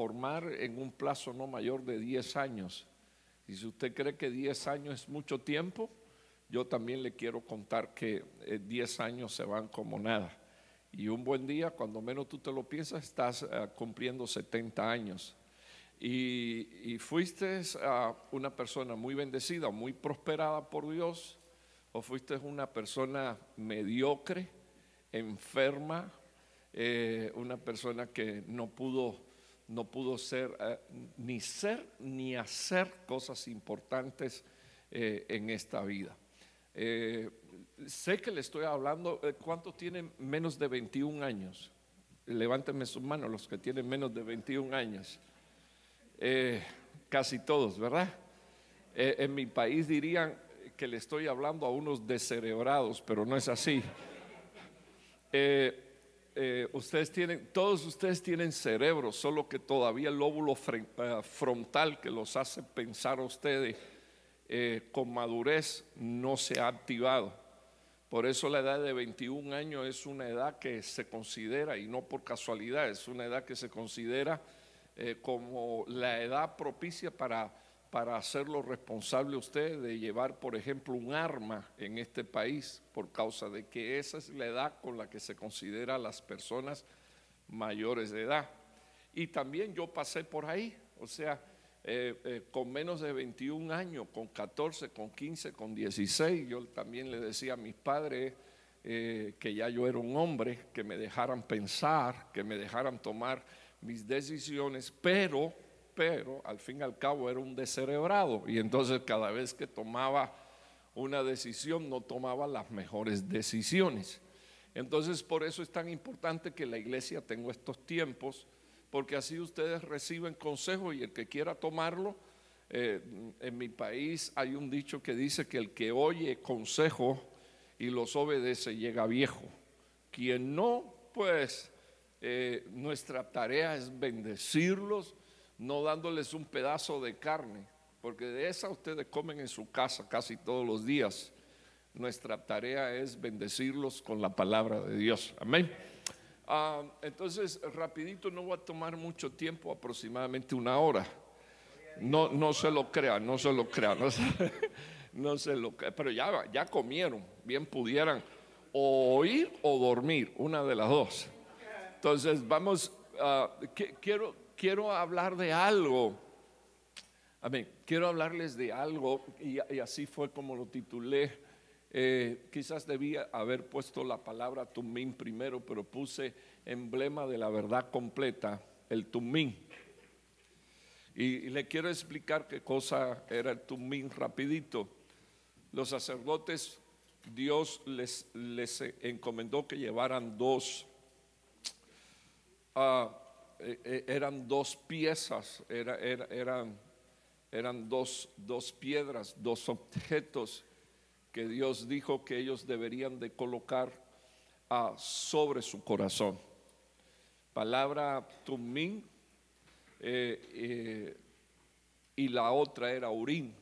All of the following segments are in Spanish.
formar en un plazo no mayor de 10 años. Y si usted cree que 10 años es mucho tiempo, yo también le quiero contar que 10 eh, años se van como nada. Y un buen día, cuando menos tú te lo piensas, estás eh, cumpliendo 70 años. Y, fuiste uh, una persona muy bendecida, muy prosperada por Dios, o fuiste una persona mediocre, enferma, eh, una persona que no pudo, no pudo ser, eh, ni ser ni hacer cosas importantes eh, en esta vida. sé que le estoy hablando, ¿cuántos tienen menos de 21 años? Levánteme sus manos los que tienen menos de 21 años. Eh, casi todos, ¿verdad? Eh, en mi país dirían que le estoy hablando a unos descerebrados, pero no es así. Eh, ustedes tienen, todos ustedes tienen cerebro, solo que todavía el lóbulo frontal que los hace pensar a ustedes con madurez no se ha activado. Por eso la edad de 21 años es una edad que se considera, y no por casualidad, es una edad que se considera eh, como la edad propicia para, para hacerlo responsable usted de llevar, por ejemplo, un arma en este país, por causa de que esa es la edad con la que se considera a las personas mayores de edad. Y también yo pasé por ahí, o sea, eh, eh, con menos de 21 años, con 14, con 15, con 16, yo también le decía a mis padres que ya yo era un hombre, que me dejaran pensar, que me dejaran tomar mis decisiones, pero, pero al fin y al cabo era un descerebrado y entonces cada vez que tomaba una decisión no tomaba las mejores decisiones. Entonces por eso es tan importante que la iglesia tenga estos tiempos, porque así ustedes reciben consejo y el que quiera tomarlo, eh, en mi país hay un dicho que dice que el que oye consejo y los obedece llega viejo. Quien no, pues eh, nuestra tarea es bendecirlos, no dándoles un pedazo de carne, porque de esa ustedes comen en su casa casi todos los días. Nuestra tarea es bendecirlos con la palabra de Dios. Amén. Ah, entonces, rapidito, no va a tomar mucho tiempo, aproximadamente una hora. No, no se lo crean, no se lo crean, no se, lo crean, pero ya, ya comieron, bien pudieran o oír o dormir, una de las dos. Entonces, vamos, ah, quiero, quiero hablar de algo. Amén. Quiero hablarles de algo y, así fue como lo titulé. Eh, quizás debía haber puesto la palabra tumín primero, pero puse emblema de la verdad completa, el tumín. Y, le quiero explicar qué cosa era el tumín rapidito. Los sacerdotes, Dios les, encomendó que llevaran dos eh, eran dos piezas, eran, eran dos, dos piedras, dos objetos que Dios dijo que ellos deberían de colocar ah, sobre su corazón. Palabra tumín eh, y la otra era urín.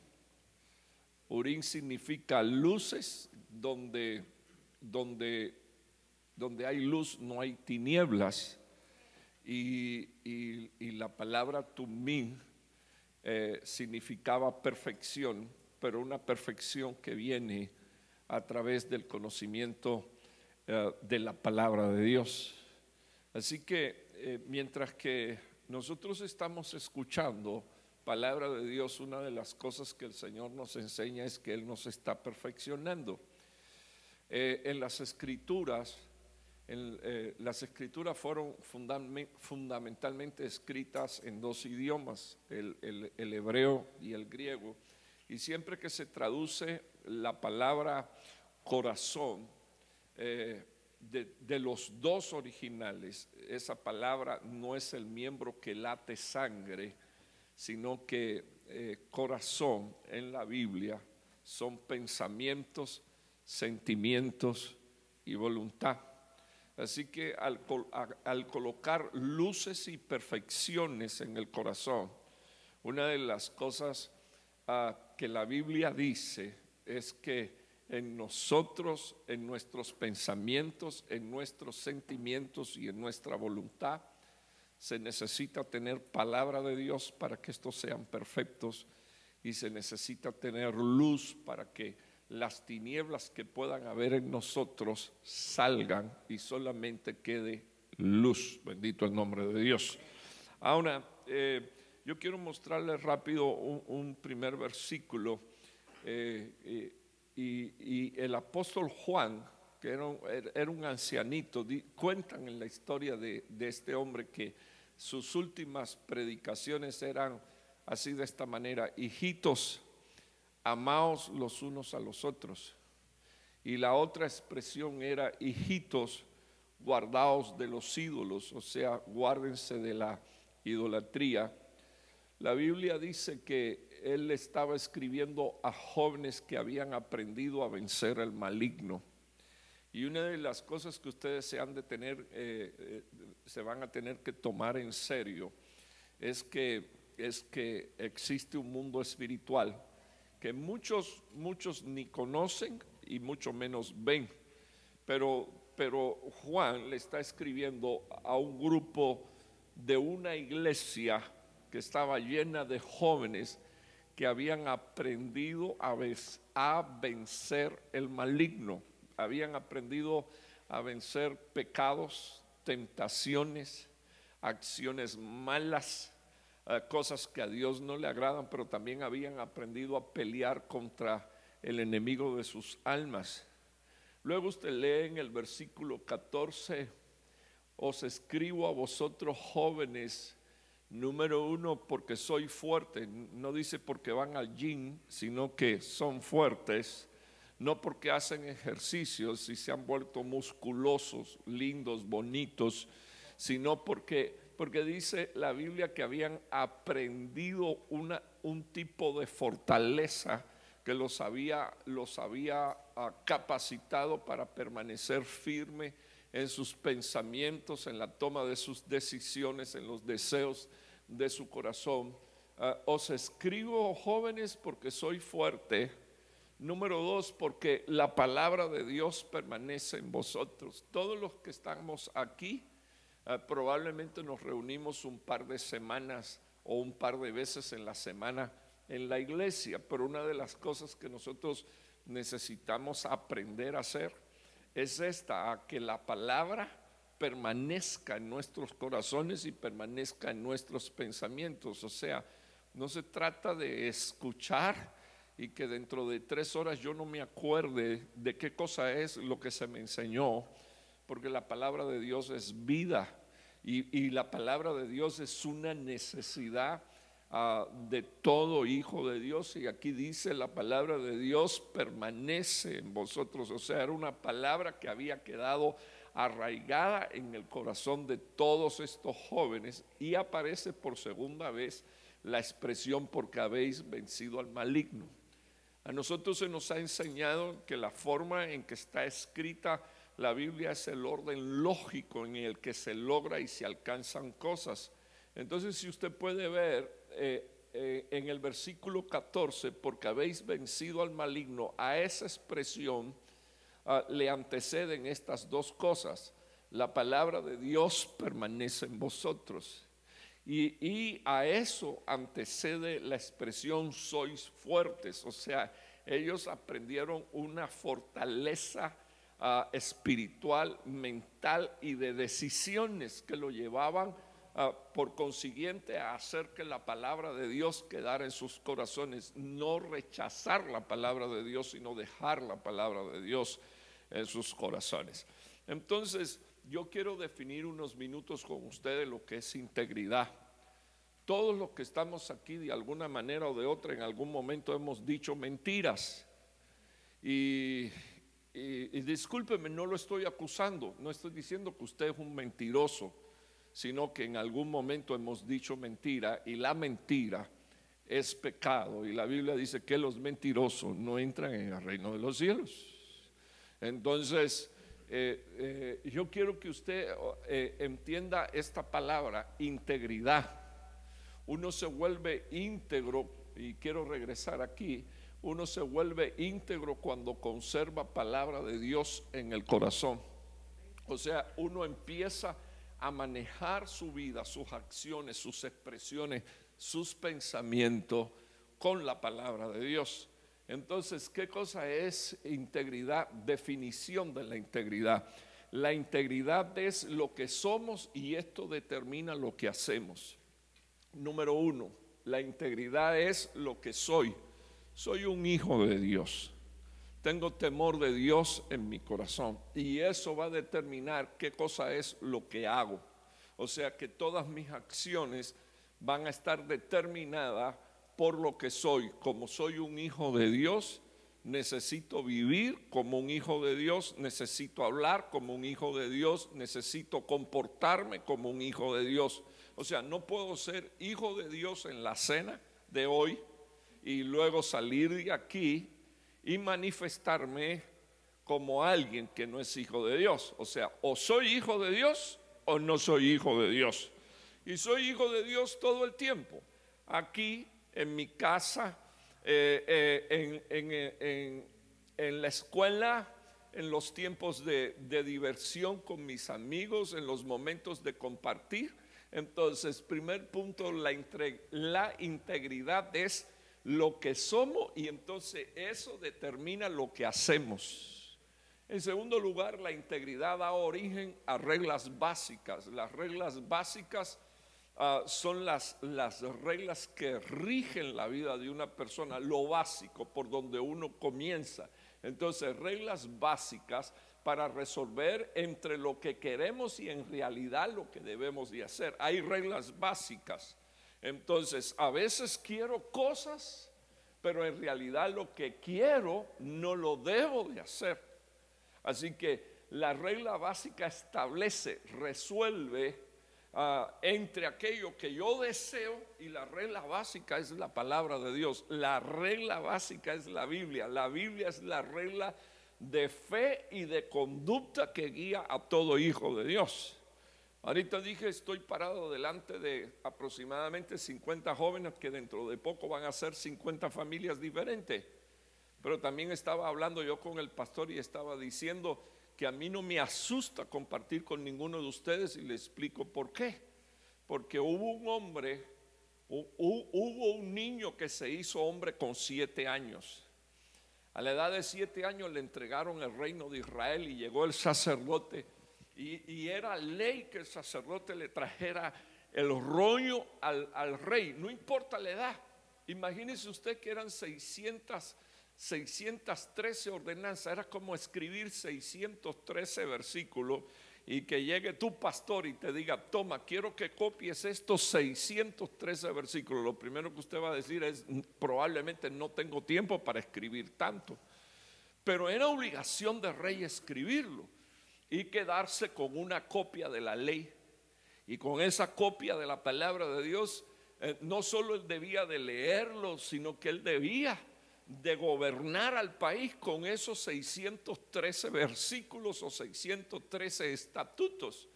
Urín significa luces donde, donde, donde hay luz no hay tinieblas y, la palabra tumín eh, significaba perfección, pero una perfección que viene a través del conocimiento eh, de la palabra de Dios. Así que eh, mientras que nosotros estamos escuchando palabra de Dios, una de las cosas que el Señor nos enseña es que Él nos está perfeccionando. en las escrituras, eh, las escrituras fueron fundamentalmente escritas en dos idiomas, el, hebreo y el griego. Y siempre que se traduce la palabra corazón eh, de, los dos originales, esa palabra no es el miembro que late sangre, sino que eh, corazón en la Biblia son pensamientos, sentimientos y voluntad. Así que al, colocar luces y perfecciones en el corazón, una de las cosas ah, que la Biblia dice es que en nosotros, en nuestros pensamientos, en nuestros sentimientos y en nuestra voluntad, se necesita tener palabra de Dios para que estos sean perfectos y se necesita tener luz para que las tinieblas que puedan haber en nosotros salgan y solamente quede luz. Bendito el nombre de Dios. Ahora, eh, yo quiero mostrarles rápido un, primer versículo. Eh, y, el apóstol Juan, que era un, ancianito, cuentan en la historia de, de este hombre que sus últimas predicaciones eran así de esta manera, hijitos, amaos los unos a los otros. Y la otra expresión era, hijitos, guardaos de los ídolos, o sea, guárdense de la idolatría. La Biblia dice que él estaba escribiendo a jóvenes que habían aprendido a vencer el maligno. Y una de las cosas que ustedes se han de tener, eh, eh, se van a tener que tomar en serio, es que, es que existe un mundo espiritual que muchos, muchos ni conocen y mucho menos ven. Pero, pero Juan le está escribiendo a un grupo de una iglesia que estaba llena de jóvenes que habían aprendido a, a vencer el maligno habían aprendido a vencer pecados, tentaciones, acciones malas, eh, cosas que a Dios no le agradan, pero también habían aprendido a pelear contra el enemigo de sus almas. Luego usted lee en el versículo 14, os escribo a vosotros jóvenes, número uno, porque soy fuerte, no dice porque van al gym, sino que son fuertes no porque hacen ejercicios y se han vuelto musculosos, lindos, bonitos, sino porque, porque dice la Biblia que habían aprendido un tipo de fortaleza que los había, los había ah, capacitado para permanecer firme en sus pensamientos, en la toma de sus decisiones, en los deseos de su corazón. Ah, os escribo, jóvenes, porque soy fuerte Número dos, porque la palabra de Dios permanece en vosotros. Todos los que estamos aquí, eh, probablemente nos reunimos un par de semanas o un par de veces en la semana en la iglesia, pero una de las cosas que nosotros necesitamos aprender a hacer es esta, a que la palabra permanezca en nuestros corazones y permanezca en nuestros pensamientos. O sea, no se trata de escuchar, y que dentro de tres horas yo no me acuerde de qué cosa es lo que se me enseñó, porque la palabra de Dios es vida y, la palabra de Dios es una necesidad ah, de todo hijo de Dios. Y aquí dice la palabra de Dios permanece en vosotros, o sea, era una palabra que había quedado arraigada en el corazón de todos estos jóvenes y aparece por segunda vez la expresión porque habéis vencido al maligno. A nosotros se nos ha enseñado que la forma en que está escrita la Biblia es el orden lógico en el que se logra y se alcanzan cosas. Entonces, si usted puede ver eh, eh, en el versículo 14, porque habéis vencido al maligno, a esa expresión ah, le anteceden estas dos cosas. La palabra de Dios permanece en vosotros. Y, a eso antecede la expresión sois fuertes, o sea, ellos aprendieron una fortaleza ah, espiritual, mental y de decisiones que lo llevaban ah, por consiguiente a hacer que la palabra de Dios quedara en sus corazones, no rechazar la palabra de Dios, sino dejar la palabra de Dios en sus corazones. Entonces, yo quiero definir unos minutos con ustedes lo que es integridad. Todos los que estamos aquí de alguna manera o de otra en algún momento hemos dicho mentiras. Y, discúlpeme, no lo estoy acusando, no estoy diciendo que usted es un mentiroso, sino que en algún momento hemos dicho mentira y la mentira es pecado. Y la Biblia dice que los mentirosos no entran en el reino de los cielos. Entonces, eh, eh, yo quiero que usted eh, entienda esta palabra, integridad. Uno se vuelve íntegro, y quiero regresar aquí, uno se vuelve íntegro cuando conserva palabra de Dios en el corazón. O sea, uno empieza a manejar su vida, sus acciones, sus expresiones, sus pensamientos con la palabra de Dios. Entonces, ¿qué cosa es integridad? Definición de la integridad. La integridad es lo que somos y esto determina lo que hacemos. Número uno, la integridad es lo que soy. Soy un hijo de Dios. Tengo temor de Dios en mi corazón y eso va a determinar qué cosa es lo que hago. O sea que todas mis acciones van a estar determinadas por lo que soy. Como soy un hijo de Dios, necesito vivir como un hijo de Dios, necesito hablar como un hijo de Dios, necesito comportarme como un hijo de Dios. O sea, no puedo ser hijo de Dios en la cena de hoy y luego salir de aquí y manifestarme como alguien que no es hijo de Dios. O sea, o soy hijo de Dios o no soy hijo de Dios. Y soy hijo de Dios todo el tiempo. Aquí, en mi casa, eh, eh, eh, en, la escuela, en los tiempos de, diversión con mis amigos, en los momentos de compartir. Entonces, primer punto, la, la integridad es lo que somos y entonces eso determina lo que hacemos. En segundo lugar, la integridad da origen a reglas básicas. Las reglas básicas Ah, son las, las reglas que rigen la vida de una persona, lo básico, por donde uno comienza. Entonces, reglas básicas para resolver entre lo que queremos y en realidad lo que debemos de hacer. Hay reglas básicas. Entonces, a veces quiero cosas, pero en realidad lo que quiero no lo debo de hacer. Así que la regla básica establece, resuelve Ah, entre aquello que yo deseo y la regla básica es la palabra de Dios. La regla básica es la Biblia. La Biblia es la regla de fe y de conducta que guía a todo hijo de Dios. Ahorita dije, estoy parado delante de aproximadamente 50 jóvenes que dentro de poco van a ser 50 familias diferentes. Pero también estaba hablando yo con el pastor y estaba diciendo, que a mí no me asusta compartir con ninguno de ustedes y les explico por qué. Porque hubo un hombre, hubo un niño que se hizo hombre con siete años. A la edad de siete años le entregaron el reino de Israel y llegó el sacerdote. Y, era ley que el sacerdote le trajera el rollo al, rey, no importa la edad. Imagínese usted que eran 600 613 ordenanzas, era como escribir 613 versículos y que llegue tu pastor y te diga, toma, quiero que copies estos 613 versículos. Lo primero que usted va a decir es, probablemente no tengo tiempo para escribir tanto. Pero era obligación de rey escribirlo y quedarse con una copia de la ley. Y con esa copia de la palabra de Dios, eh, no solo él debía de leerlo, sino que él debía de gobernar al país con esos 613 versículos o 613 estatutos.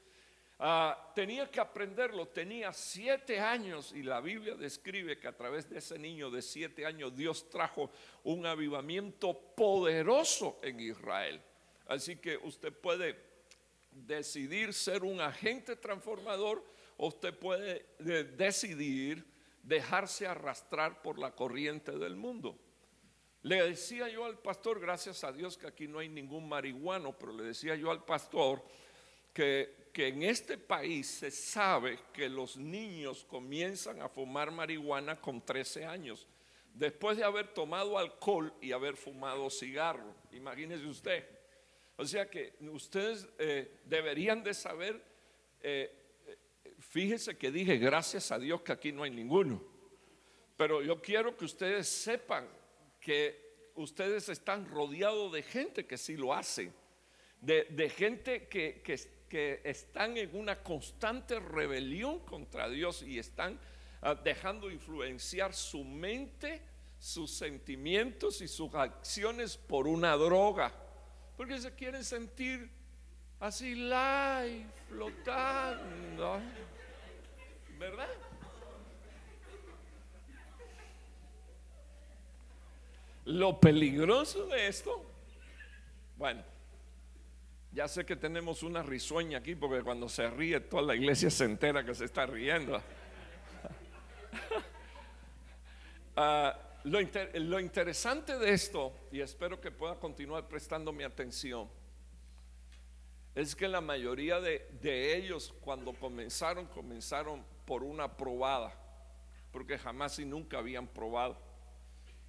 Ah, tenía que aprenderlo, tenía siete años y la Biblia describe que a través de ese niño de siete años Dios trajo un avivamiento poderoso en Israel. Así que usted puede decidir ser un agente transformador o usted puede eh, decidir dejarse arrastrar por la corriente del mundo. Le decía yo al pastor, gracias a Dios que aquí no hay ningún marihuano, pero le decía yo al pastor que, que en este país se sabe que los niños comienzan a fumar marihuana con 13 años, después de haber tomado alcohol y haber fumado cigarro. Imagínese usted. O sea que ustedes eh, deberían de saber, eh, fíjese que dije, gracias a Dios que aquí no hay ninguno. Pero yo quiero que ustedes sepan que ustedes están rodeados de gente que sí lo hace, de, gente que, que, están en una constante rebelión contra Dios y están ah, dejando influenciar su mente, sus sentimientos y sus acciones por una droga, porque se quieren sentir así live, flotando, ¿verdad? Lo peligroso de esto, bueno, Ya sé que tenemos una risueña aquí porque cuando se ríe toda la iglesia se entera que se está riendo. Ah, lo, lo interesante de esto, y espero que pueda continuar prestando mi atención, es que la mayoría de, de, ellos cuando comenzaron, comenzaron por una probada, porque jamás y nunca habían probado,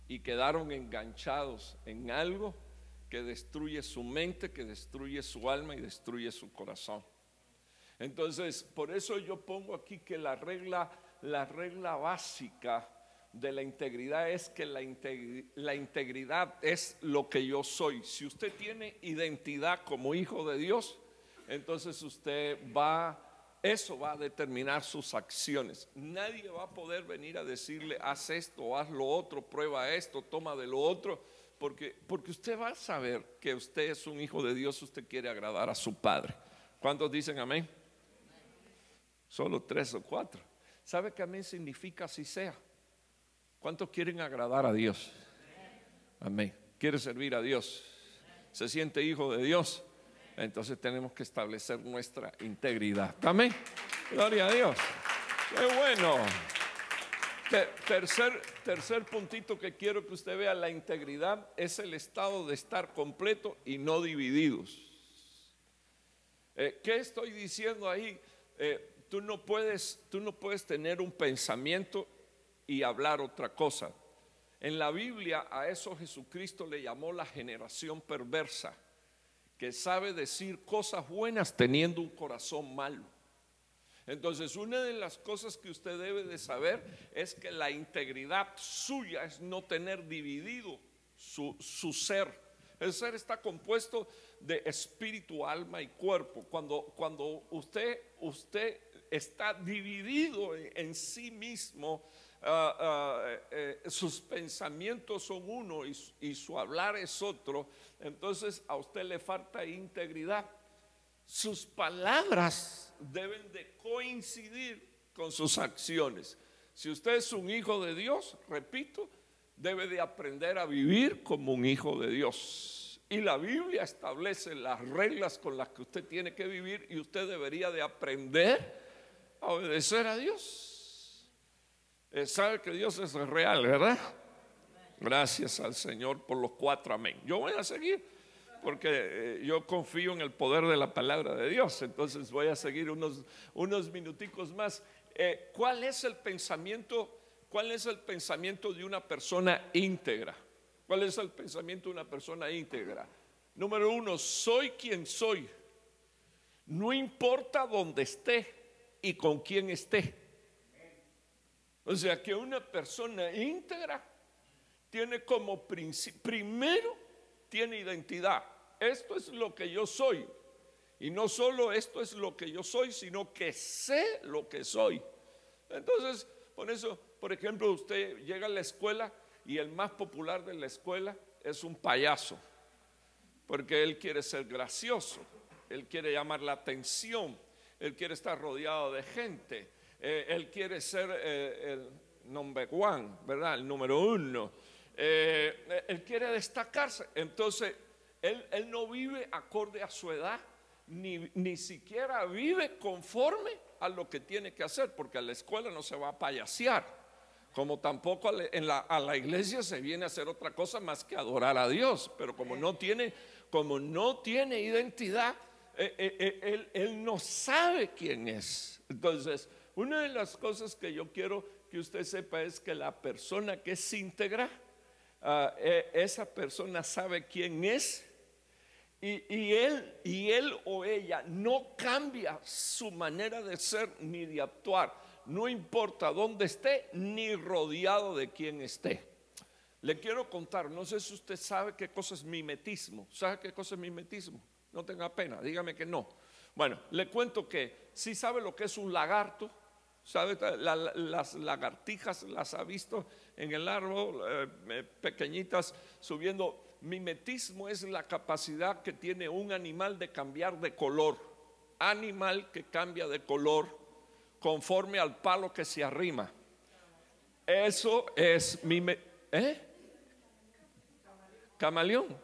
y quedaron enganchados en algo que destruye su mente, que destruye su alma y destruye su corazón. Entonces, por eso yo pongo aquí que la regla, la regla básica de la integridad es que la, la, integridad es lo que yo soy. Si usted tiene identidad como hijo de Dios, entonces usted va, eso va a determinar sus acciones. Nadie va a poder venir a decirle, haz esto, haz lo otro, prueba esto, toma de lo otro, porque, porque usted va a saber que usted es un hijo de Dios, usted quiere agradar a su Padre. ¿Cuántos dicen amén? Solo tres o cuatro. ¿Sabe que amén significa así sea? ¿Cuántos quieren agradar a Dios? Amén. ¿Quiere servir a Dios? ¿Se siente hijo de Dios? Entonces tenemos que establecer nuestra integridad. Amén. Gloria a Dios. Qué bueno. Tercer, tercer puntito que quiero que usted vea, la integridad es el estado de estar completo y no divididos. Eh, ¿Qué estoy diciendo ahí? Eh, tú, no puedes, tú no puedes tener un pensamiento y hablar otra cosa. En la Biblia a eso Jesucristo le llamó la generación perversa, que sabe decir cosas buenas teniendo un corazón malo. Entonces, una de las cosas que usted debe de saber es que la integridad suya es no tener dividido su, su ser. El ser está compuesto de espíritu, alma y cuerpo. Cuando, cuando usted, usted está dividido en sí mismo, eh, sus pensamientos son uno y, su hablar es otro, entonces a usted le falta integridad. Sus palabras deben de coincidir con sus acciones. Si usted es un hijo de Dios, repito, debe de aprender a vivir como un hijo de Dios. Y la Biblia establece las reglas con las que usted tiene que vivir y usted debería de aprender a obedecer a Dios. Eh, sabe que Dios es real, ¿verdad? Gracias al Señor por los cuatro amén. Yo voy a seguir porque eh, yo confío en el poder de la palabra de Dios. Entonces voy a seguir unos, unos minuticos más. Eh, ¿Cuál es el pensamiento? ¿Cuál es el pensamiento de una persona íntegra? ¿Cuál es el pensamiento de una persona íntegra? Número uno, soy quien soy. No importa dónde esté y con quién esté. O sea que una persona íntegra tiene como primero tiene identidad. Esto es lo que yo soy. Y no solo esto es lo que yo soy, sino que sé lo que soy. Entonces, por eso, por ejemplo, usted llega a la escuela y el más popular de la escuela es un payaso, porque él quiere ser gracioso, él quiere llamar la atención, él quiere estar rodeado de gente, eh, él quiere ser eh, el number one, ¿verdad? El número uno. Eh, él quiere destacarse. Entonces, él, él, no vive acorde a su edad, ni, ni siquiera vive conforme a lo que tiene que hacer, porque a la escuela no se va a payasear, como tampoco en la, a la iglesia se viene a hacer otra cosa más que adorar a Dios, pero como no tiene, como no tiene identidad, él, él no sabe quién es. Entonces, una de las cosas que yo quiero que usted sepa es que la persona que es íntegra, ah, e, esa persona sabe quién es y, él, o ella no cambia su manera de ser ni de actuar, no importa dónde esté ni rodeado de quién esté. Le quiero contar, no sé si usted sabe qué cosa es mimetismo. ¿Sabe qué cosa es mimetismo? No tenga pena, dígame que no. Bueno, le cuento que si sabe lo que es un lagarto, ¿Sabe? las lagartijas las ha visto en el árbol, eh, eh, pequeñitas, subiendo. Mimetismo es la capacidad que tiene un animal de cambiar de color. Animal que cambia de color conforme al palo que se arrima. Eso es mime. ¿Eh? Camaleón.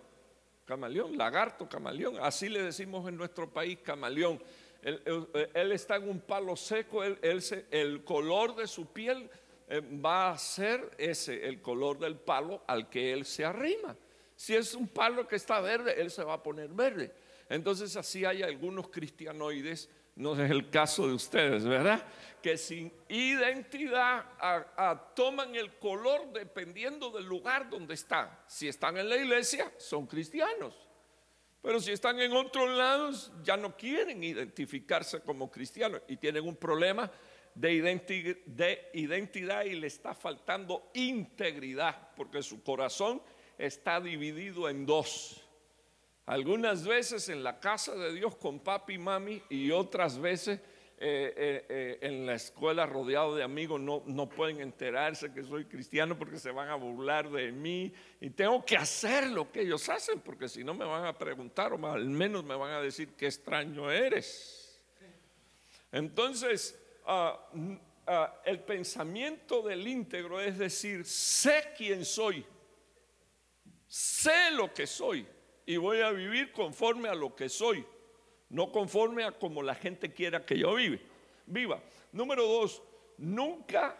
camaleón, lagarto, camaleón, así le decimos en nuestro país, camaleón. Él, está en un palo seco, el color de su piel eh, va a ser ese, el color del palo al que él se arrima. Si es un palo que está verde, él se va a poner verde. Entonces así hay algunos cristianoides, no es el caso de ustedes, ¿verdad? Que sin identidad toman el color dependiendo del lugar donde están. Si están en la iglesia, son cristianos. Pero si están en otros lados, ya no quieren identificarse como cristianos y tienen un problema de, identidad y le está faltando integridad, porque su corazón está dividido en dos. Algunas veces en la casa de Dios con papi y mami y otras veces eh, eh, eh, en la escuela rodeado de amigos no, no pueden enterarse que soy cristiano porque se van a burlar de mí y tengo que hacer lo que ellos hacen porque si no me van a preguntar o al menos me van a decir qué extraño eres. Entonces, Ah, ah, el pensamiento del íntegro es decir, sé quién soy, sé lo que soy y voy a vivir conforme a lo que soy, no conforme a como la gente quiera que yo vive, viva. Número dos, nunca,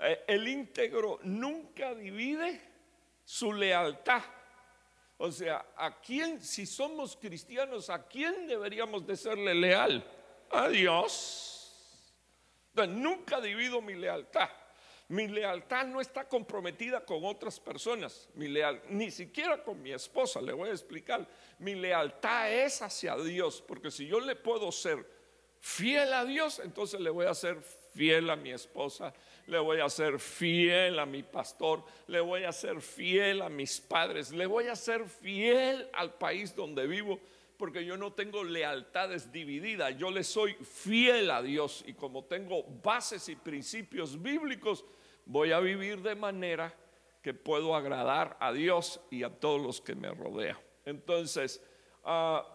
eh, el íntegro nunca divide su lealtad. O sea, ¿a quién, si somos cristianos, a quién deberíamos de serle leal? A Dios nunca divido mi lealtad. Mi lealtad no está comprometida con otras personas, ni siquiera con mi esposa, le voy a explicar. Mi lealtad es hacia Dios, porque si yo le puedo ser fiel a Dios, entonces le voy a ser fiel a mi esposa, le voy a ser fiel a mi pastor, le voy a ser fiel a mis padres, le voy a ser fiel al país donde vivo porque yo no tengo lealtades divididas, yo le soy fiel a Dios y como tengo bases y principios bíblicos, voy a vivir de manera que puedo agradar a Dios y a todos los que me rodean. Entonces, ah,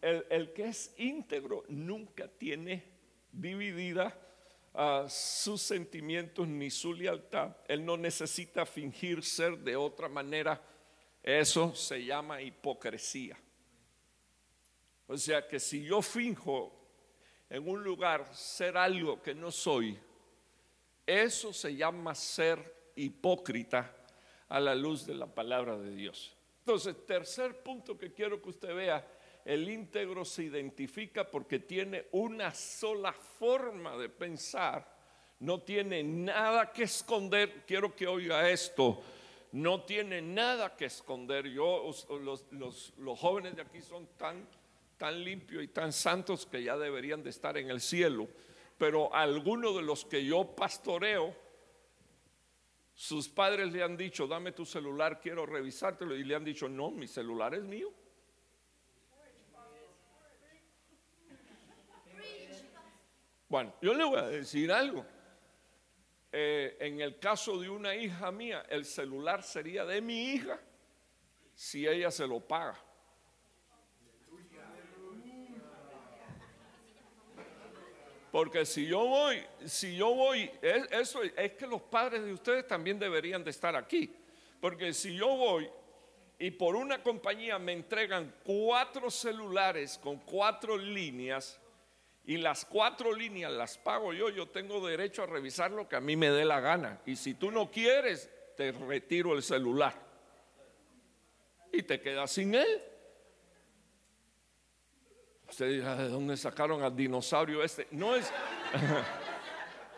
el, que es íntegro nunca tiene dividida ah, sus sentimientos ni su lealtad. Él no necesita fingir ser de otra manera. Eso se llama hipocresía. O sea que si yo finjo en un lugar ser algo que no soy, eso se llama ser hipócrita a la luz de la palabra de Dios. Entonces, tercer punto que quiero que usted vea, el íntegro se identifica porque tiene una sola forma de pensar, no tiene nada que esconder, quiero que oiga esto, no tiene nada que esconder. Yo, los, jóvenes de aquí son tan tan limpios y tan santos que ya deberían de estar en el cielo. Pero algunos de los que yo pastoreo, sus padres le han dicho, dame tu celular, quiero revisártelo. Y le han dicho, no, mi celular es mío. Bueno, yo le voy a decir algo. Eh, en el caso de una hija mía, el celular sería de mi hija si ella se lo paga. Porque si yo voy, si yo voy, eso es que los padres de ustedes también deberían de estar aquí. Porque si yo voy y por una compañía me entregan cuatro celulares con cuatro líneas y las cuatro líneas las pago yo, yo tengo derecho a revisar lo que a mí me dé la gana. Y si tú no quieres, te retiro el celular y te quedas sin él. Usted dirá, ¿de dónde sacaron al dinosaurio este? No es...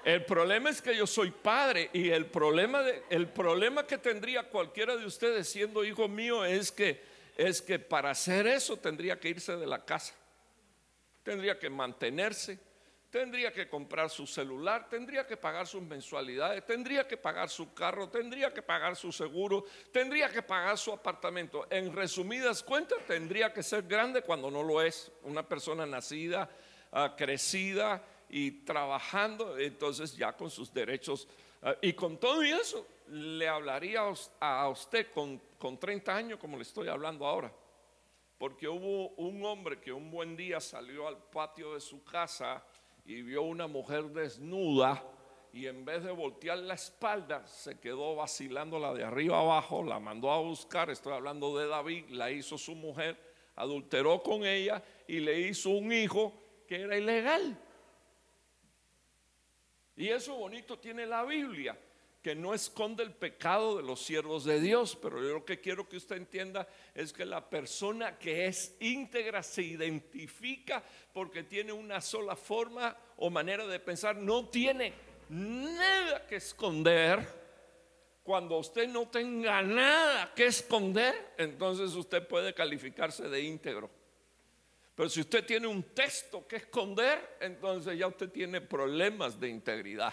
El problema es que yo soy padre y el problema, el problema que tendría cualquiera de ustedes siendo hijo mío es que, es que para hacer eso tendría que irse de la casa, tendría que mantenerse, tendría que comprar su celular, tendría que pagar sus mensualidades, tendría que pagar su carro, tendría que pagar su seguro, tendría que pagar su apartamento. En resumidas cuentas, tendría que ser grande cuando no lo es. Una persona nacida, ah, crecida y trabajando, entonces ya con sus derechos. Ah, y con todo eso, le hablaría a usted con, con 30 años como le estoy hablando ahora. Porque hubo un hombre que un buen día salió al patio de su casa y vio una mujer desnuda y en vez de voltear la espalda, se quedó vacilando la de arriba abajo, la mandó a buscar, estoy hablando de David, la hizo su mujer, adulteró con ella y le hizo un hijo que era ilegal. Y eso bonito tiene la Biblia, que no esconde el pecado de los siervos de Dios, pero yo lo que quiero que usted entienda es que la persona que es íntegra se identifica porque tiene una sola forma o manera de pensar, no tiene nada que esconder. Cuando usted no tenga nada que esconder, entonces usted puede calificarse de íntegro. Pero si usted tiene un texto que esconder, entonces ya usted tiene problemas de integridad.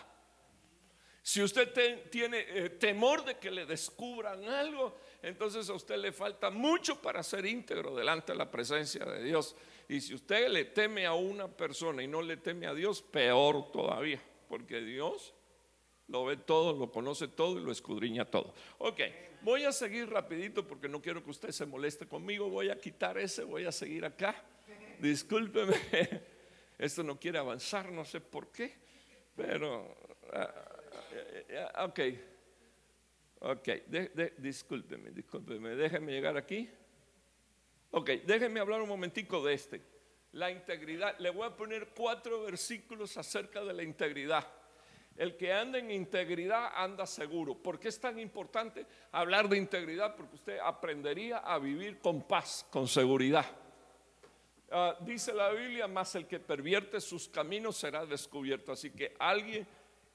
Si usted tiene eh, temor de que le descubran algo, entonces a usted le falta mucho para ser íntegro delante de la presencia de Dios. Y si usted le teme a una persona y no le teme a Dios, peor todavía, porque Dios lo ve todo, lo conoce todo y lo escudriña todo. Ok, voy a seguir rapidito porque no quiero que usted se moleste conmigo. Voy a quitar ese, voy a seguir acá. Discúlpeme, esto no quiere avanzar, no sé por qué, pero... Ah, ok, ok, discúlpeme, discúlpeme, déjeme llegar aquí. Ok, déjeme hablar un momentico de este. La integridad, le voy a poner cuatro versículos acerca de la integridad. El que anda en integridad anda seguro. ¿Por qué es tan importante hablar de integridad? Porque usted aprendería a vivir con paz, con seguridad. Ah, dice la Biblia, más el que pervierte sus caminos será descubierto. Así que alguien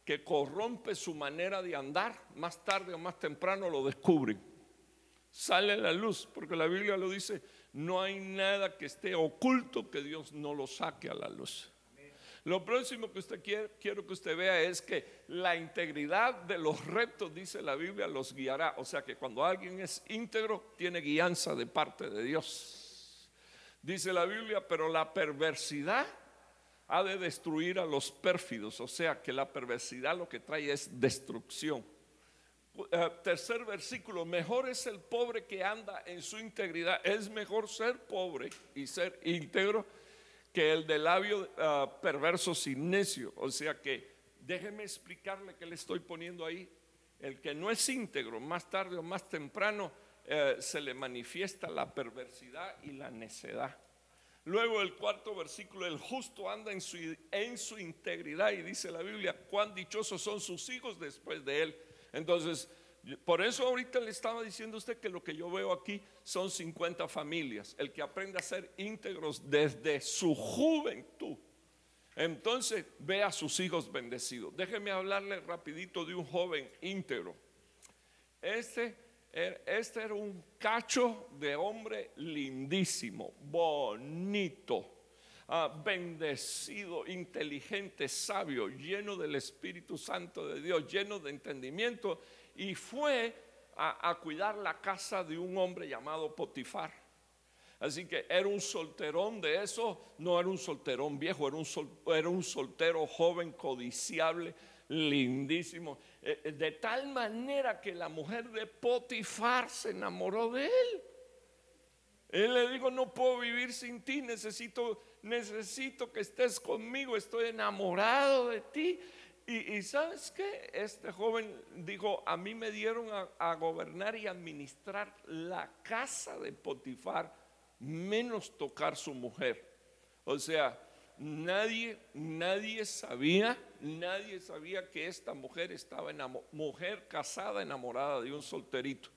que corrompe su manera de andar, más tarde o más temprano lo descubren. Sale la luz, porque la Biblia lo dice, no hay nada que esté oculto que Dios no lo saque a la luz. Lo próximo que usted quiere, quiero que usted vea es que la integridad de los retos, dice la Biblia, los guiará. O sea que cuando alguien es íntegro, tiene guianza de parte de Dios. Dice la Biblia, pero la perversidad ha de destruir a los pérfidos, o sea que la perversidad lo que trae es destrucción. Eh, tercer versículo, mejor es el pobre que anda en su integridad, es mejor ser pobre y ser íntegro que el de labio uh, perverso sin necio, o sea que déjeme explicarle que le estoy poniendo ahí, el que no es íntegro, más tarde o más temprano eh, se le manifiesta la perversidad y la necedad. Luego el cuarto versículo, el justo anda en su, integridad y dice la Biblia, cuán dichosos son sus hijos después de él. Entonces, por eso ahorita le estaba diciendo a usted que lo que yo veo aquí son 50 familias, el que aprende a ser íntegros desde su juventud. Entonces ve a sus hijos bendecidos. Déjeme hablarle rapidito de un joven íntegro. Este este era un cacho de hombre lindísimo, bonito, ah, bendecido, inteligente, sabio, lleno del Espíritu Santo de Dios, lleno de entendimiento, y fue a, cuidar la casa de un hombre llamado Potifar. Así que era un solterón de eso, no era un solterón viejo, un, era un soltero joven, codiciable, lindísimo. Eh, eh, de tal manera que la mujer de Potifar se enamoró de él. Él le dijo, no puedo vivir sin ti, necesito, necesito que estés conmigo, estoy enamorado de ti. Y, sabes qué, este joven dijo, a mí me dieron a gobernar y administrar la casa de Potifar, menos tocar su mujer. O sea, nadie, nadie sabía, nadie sabía que esta mujer estaba enamorada, mujer casada, enamorada de un solterito.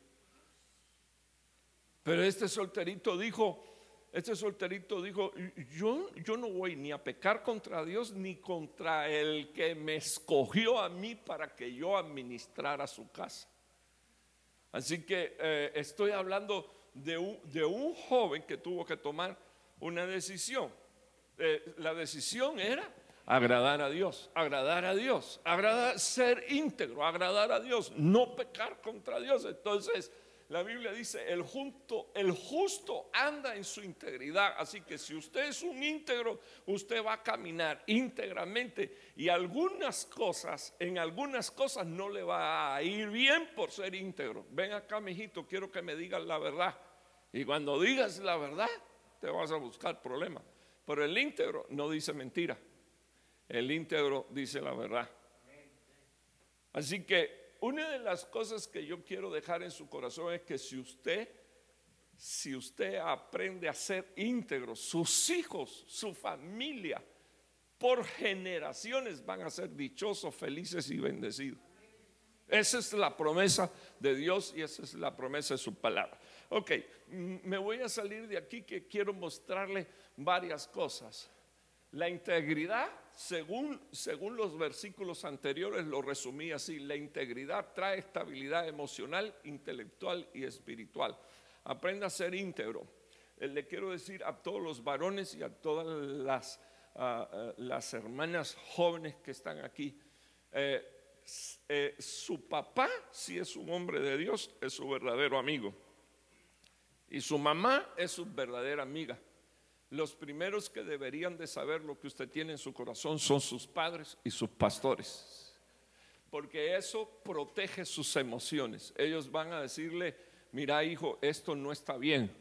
Pero este solterito dijo, este solterito dijo, yo, yo no voy ni a pecar contra Dios ni contra el que me escogió a mí para que yo administrara su casa. Así que eh, estoy hablando de de un joven que tuvo que tomar una decisión. Eh, la decisión era agradar a Dios, agradar a Dios, ser íntegro, agradar a Dios, no pecar contra Dios. Entonces, la Biblia dice, el el justo anda en su integridad. Así que si usted es un íntegro, usted va a caminar íntegramente y algunas cosas, en algunas cosas no le va a ir bien por ser íntegro. Ven acá, mijito, quiero que me digas la verdad. Y cuando digas la verdad, te vas a buscar problemas. Pero el íntegro no dice mentira. El íntegro dice la verdad. Así que una de las cosas que yo quiero dejar en su corazón es que si usted, si usted aprende a ser íntegro, sus hijos, su familia, por generaciones van a ser dichosos, felices y bendecidos. Esa es la promesa de Dios y esa es la promesa de su palabra. Ok, me voy a salir de aquí que quiero mostrarle varias cosas. La integridad, según, según los versículos anteriores, lo resumí así. La integridad trae estabilidad emocional, intelectual y espiritual. Aprenda a ser íntegro. Eh, le quiero decir a todos los varones y a todas las, las hermanas jóvenes que están aquí, eh, eh, su papá, si es un hombre de Dios, es su verdadero amigo. Y su mamá es su verdadera amiga. Los primeros que deberían de saber lo que usted tiene en su corazón son sus padres y sus pastores. Porque eso protege sus emociones. Ellos van a decirle, mira hijo, esto no está bien.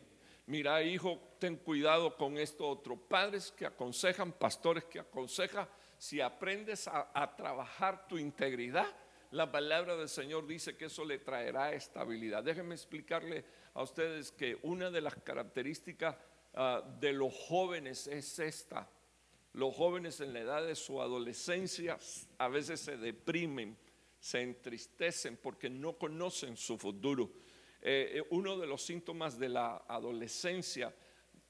Mira hijo, ten cuidado con esto otro. Padres que aconsejan, pastores que aconsejan, si aprendes a, trabajar tu integridad, la palabra del Señor dice que eso le traerá estabilidad. Déjenme explicarle a ustedes que una de las características ah, de los jóvenes es esta. Los jóvenes en la edad de su adolescencia a veces se deprimen, se entristecen porque no conocen su futuro. Eh, eh, uno de los síntomas de la adolescencia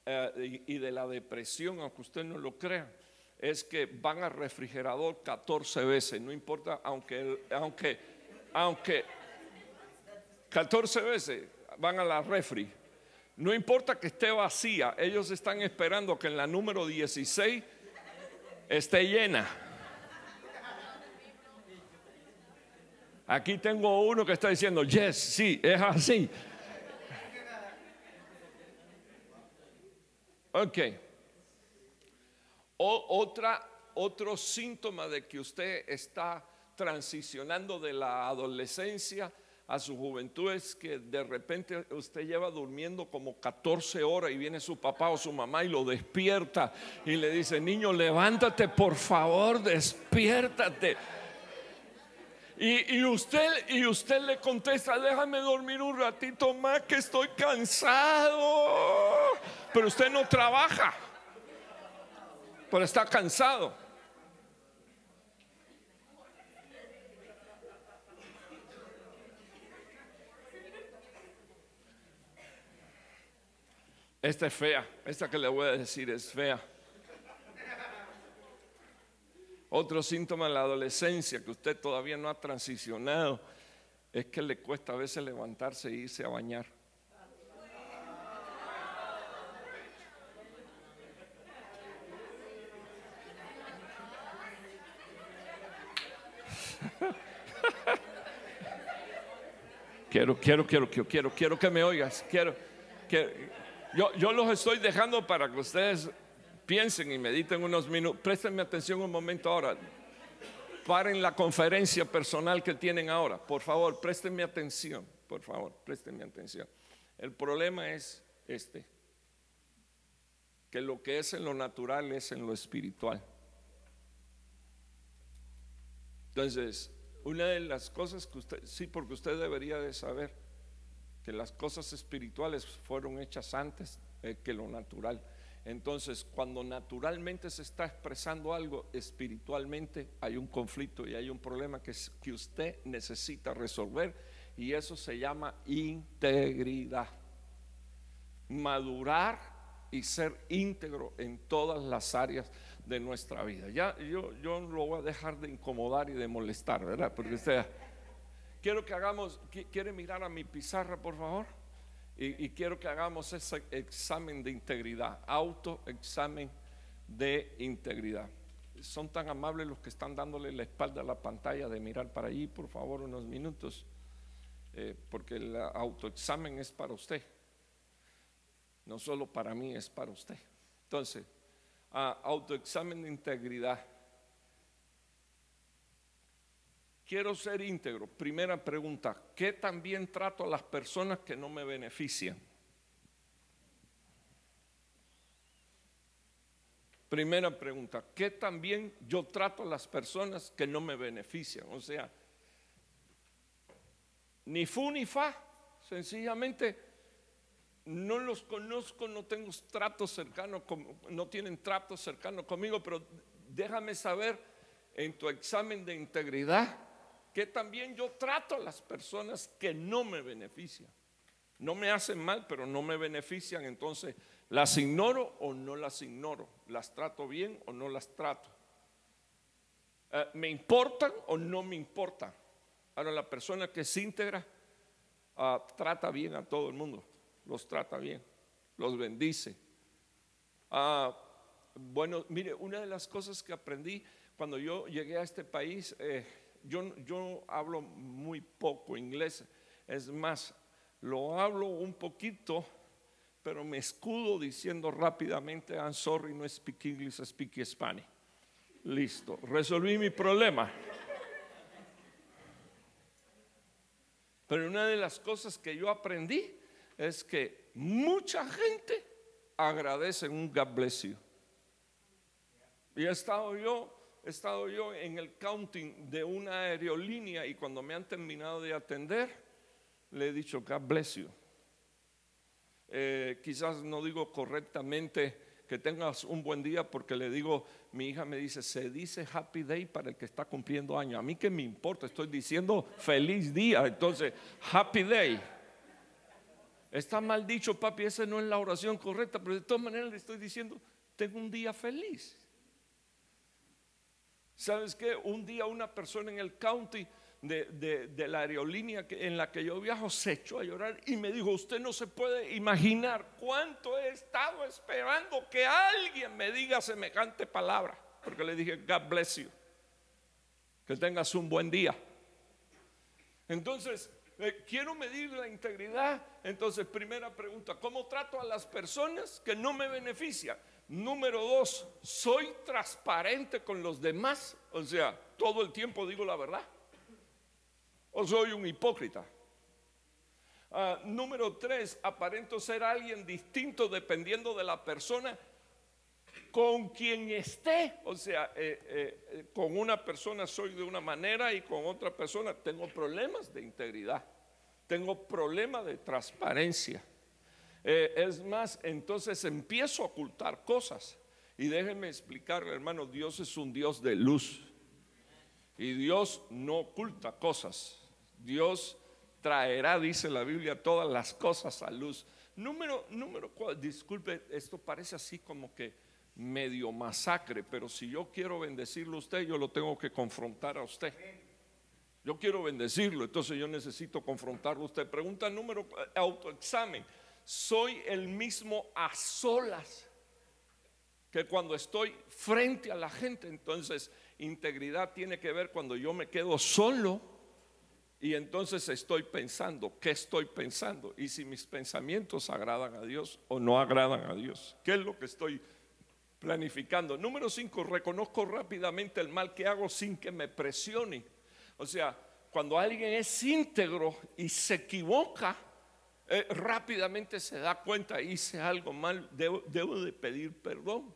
eh, y de la depresión, aunque usted no lo crea, es que van al refrigerador 14 veces, no importa, aunque, aunque, aunque 14 veces van a la refri, no importa que esté vacía, ellos están esperando que en la número 16 esté llena. Aquí tengo uno que está diciendo, yes, sí, es así. Ok. Otra, otro síntoma de que usted está transicionando de la adolescencia a su juventud es que de repente usted lleva durmiendo como 14 horas y viene su papá o su mamá y lo despierta y le dice, niño, levántate, por favor, despiértate. Y, usted, y usted le contesta, déjame dormir un ratito más que estoy cansado. Pero usted no trabaja pero está cansado. Esta es fea, esta que le voy a decir es fea. Otro síntoma de la adolescencia que usted todavía no ha transicionado es que le cuesta a veces levantarse e irse a bañar. quiero, quiero, quiero, quiero, quiero, quiero que me oigas. Quiero, que yo, los estoy dejando para que ustedes piensen y mediten unos minutos. Préstenme atención un momento ahora. Paren la conferencia personal que tienen ahora. Por favor, préstenme atención. Por favor, préstenme atención. El problema es este. Que lo que es en lo natural es en lo espiritual. Entonces, una de las cosas que usted, sí, porque usted debería de saber que las cosas espirituales fueron hechas antes eh, que lo natural. Entonces, cuando naturalmente se está expresando algo, espiritualmente hay un conflicto y hay un problema que, que usted necesita resolver y eso se llama integridad. Madurar y ser íntegro en todas las áreas de nuestra vida. Ya yo, yo lo voy a dejar de incomodar y de molestar, ¿verdad? Porque usted, quiero que hagamos, ¿quiere mirar a mi pizarra, por favor? Y, quiero que hagamos ese examen de integridad, autoexamen de integridad. Son tan amables los que están dándole la espalda a la pantalla de mirar para allí, por favor, unos minutos, eh, porque el autoexamen es para usted, no solo para mí, es para usted. Entonces, autoexamen de integridad. Quiero ser íntegro. Primera pregunta, ¿qué también trato a las personas que no me benefician? Primera pregunta, ¿qué también yo trato a las personas que no me benefician? O sea, ni fu ni fa. Sencillamente no los conozco, no tengo trato cercano, no tienen trato cercano conmigo, pero déjame saber en tu examen de integridad que también yo trato a las personas que no me benefician. No me hacen mal, pero no me benefician, entonces las ignoro o no las ignoro, las trato bien o no las trato. Eh, ¿Me importan o no me importan? Ahora la persona que es íntegra ah, trata bien a todo el mundo los trata bien, los bendice. Ah, bueno, mire, una de las cosas que aprendí cuando yo llegué a este país, eh, yo, yo hablo muy poco inglés, es más, lo hablo un poquito, pero me escudo diciendo rápidamente, I'm sorry, no speak English, I speak Spanish. Listo, resolví mi problema. Pero una de las cosas que yo aprendí es que mucha gente agradece un God bless you. Y he estado yo, he estado yo en el counting de una aerolínea y cuando me han terminado de atender, le he dicho God bless you. Eh, quizás no digo correctamente que tengas un buen día porque le digo, mi hija me dice, se dice happy day para el que está cumpliendo años. A mí que me importa, estoy diciendo feliz día. Entonces, happy day. Está mal dicho, papi, esa no es la oración correcta, pero de todas maneras le estoy diciendo, tengo un día feliz. ¿Sabes qué? Un día una persona en el county de, la aerolínea en la que yo viajo se echó a llorar y me dijo, usted no se puede imaginar cuánto he estado esperando que alguien me diga semejante palabra. Porque le dije, God bless you. Que tengas un buen día. Entonces, eh, quiero medir la integridad. Entonces, primera pregunta, ¿cómo trato a las personas que no me benefician? Número dos, ¿soy transparente con los demás? O sea, todo el tiempo digo la verdad. ¿O soy un hipócrita? Ah, número tres, aparento ser alguien distinto dependiendo de la persona con quien esté. O sea, eh, eh, con una persona soy de una manera y con otra persona tengo problemas de integridad, tengo problemas de transparencia. Eh, es más, entonces empiezo a ocultar cosas. Y déjenme explicarle, hermano, Dios es un Dios de luz. Y Dios no oculta cosas. Dios traerá, dice la Biblia, todas las cosas a luz. Número, número, disculpe, esto parece así como que medio masacre, pero si yo quiero bendecirlo a usted, yo lo tengo que confrontar a usted. Yo quiero bendecirlo, entonces yo necesito confrontarlo a usted. Pregunta número, eh, autoexamen. ¿Soy el mismo a solas que cuando estoy frente a la gente? Entonces, integridad tiene que ver cuando yo me quedo solo y entonces estoy pensando, ¿qué estoy pensando? Y si mis pensamientos agradan a Dios o no agradan a Dios. ¿Qué es lo que estoy planificando. Número cinco, reconozco rápidamente el mal que hago sin que me presione. O sea, cuando alguien es íntegro y se equivoca, eh, rápidamente se da cuenta, hice algo mal, debo, de pedir perdón.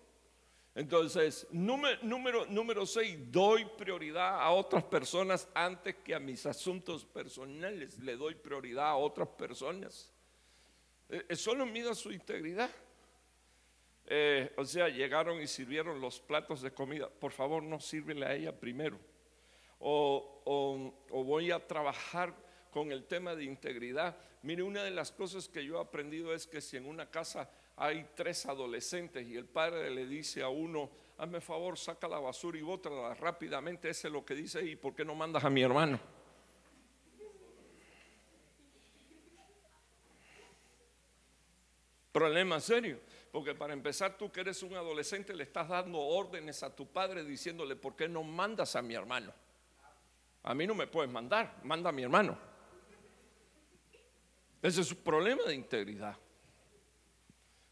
Entonces, número, número, número seis, doy prioridad a otras personas antes que a mis asuntos personales. Le doy prioridad a otras personas. Eh, solo mido su integridad. Eh, o sea, llegaron y sirvieron los platos de comida. Por favor, no sírvele a ella primero. O, voy a trabajar con el tema de integridad. Mire, una de las cosas que yo he aprendido es que si en una casa hay tres adolescentes y el padre le dice a uno, hazme favor, saca la basura y bótala rápidamente, ese es lo que dice, ¿y por qué no mandas a mi hermano? Problema serio. Porque para empezar, tú que eres un adolescente le estás dando órdenes a tu padre diciéndole, ¿por qué no mandas a mi hermano? A mí no me puedes mandar, manda a mi hermano. Ese es un problema de integridad.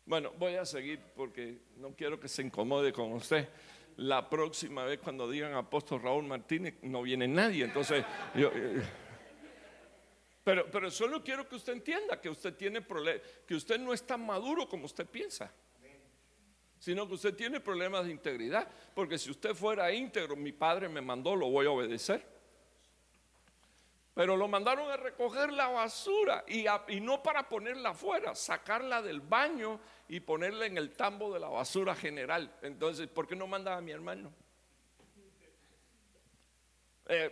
Bueno, voy a seguir porque no quiero que se incomode con usted. La próxima vez cuando digan apóstol Raúl Martínez, no viene nadie. Entonces, eh, pero, pero solo quiero que usted entienda que usted tiene problemas, que usted no es tan maduro como usted piensa, sino que usted tiene problemas de integridad. Porque si usted fuera íntegro, mi padre me mandó, lo voy a obedecer. Pero lo mandaron a recoger la basura y, no para ponerla afuera, sacarla del baño y ponerla en el tambo de la basura general. Entonces, ¿por qué no mandaba a mi hermano? Eh,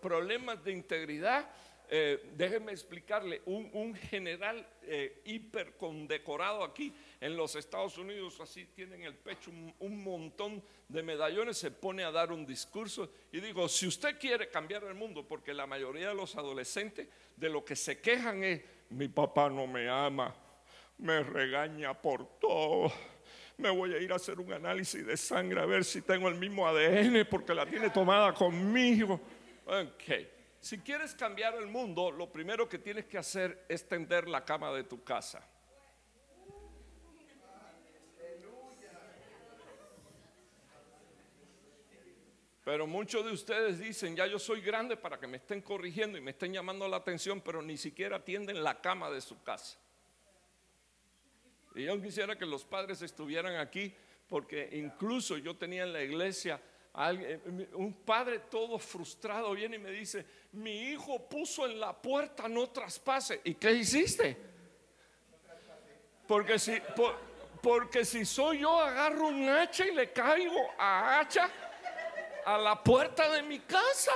problemas de integridad. Eh, déjeme explicarle, un, general eh, hiper condecorado aquí en los Estados Unidos, así tiene en el pecho un, montón de medallones, se pone a dar un discurso y digo, si usted quiere cambiar el mundo, porque la mayoría de los adolescentes de lo que se quejan es, mi papá no me ama, me regaña por todo me voy a ir a hacer un análisis de sangre a ver si tengo el mismo ADN porque la tiene tomada conmigo. Ok, si quieres cambiar el mundo, lo primero que tienes que hacer es tender la cama de tu casa. Pero muchos de ustedes dicen, ya yo soy grande para que me estén corrigiendo y me estén llamando la atención, pero ni siquiera tienden la cama de su casa. Y yo quisiera que los padres estuvieran aquí, porque incluso yo tenía en la iglesia un padre todo frustrado viene y me dice, mi hijo puso en la puerta no traspase. ¿Y qué hiciste? Porque si, porque si soy yo, agarro un hacha y le caigo a hacha a la puerta de mi casa.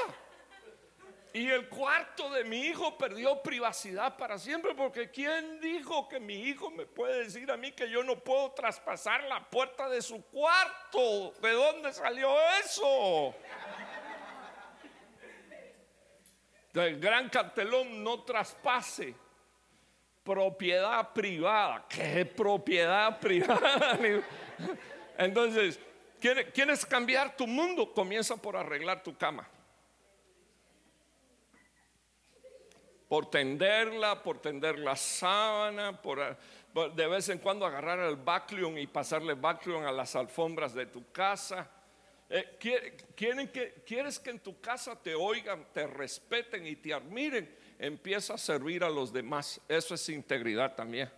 Y el cuarto de mi hijo perdió privacidad para siempre, porque ¿quién dijo que mi hijo me puede decir a mí que yo no puedo traspasar la puerta de su cuarto? ¿De dónde salió eso? El gran cartelón no traspase propiedad privada. ¿Qué propiedad privada? Entonces, ¿quieres cambiar tu mundo? Comienza por arreglar tu cama. por tenderla, por tender la sábana, por, de vez en cuando agarrar el vacuum y pasarle vacuum a las alfombras de tu casa. Eh, quieren que, ¿Quieres que en tu casa te oigan, te respeten y te admiren? Empieza a servir a los demás. Eso es integridad también.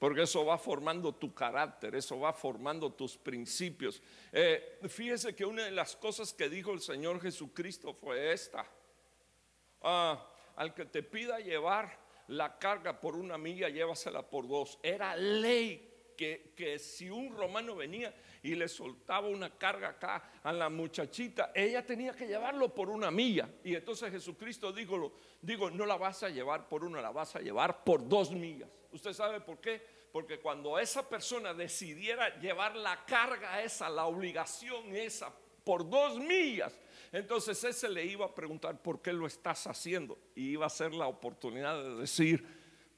Porque eso va formando tu carácter, eso va formando tus principios. Eh, fíjese que una de las cosas que dijo el Señor Jesucristo fue esta. Ah, al que te pida llevar la carga por una milla, llévasela por dos. Era ley que, si un romano venía y le soltaba una carga acá a la muchachita, ella tenía que llevarlo por una milla. Y entonces Jesucristo dijo, digo, no la vas a llevar por una, la vas a llevar por dos millas. ¿Usted sabe por qué? Porque cuando esa persona decidiera llevar la carga esa, la obligación esa, por dos millas, entonces ese le iba a preguntar, ¿por qué lo estás haciendo? Y iba a ser la oportunidad de decir,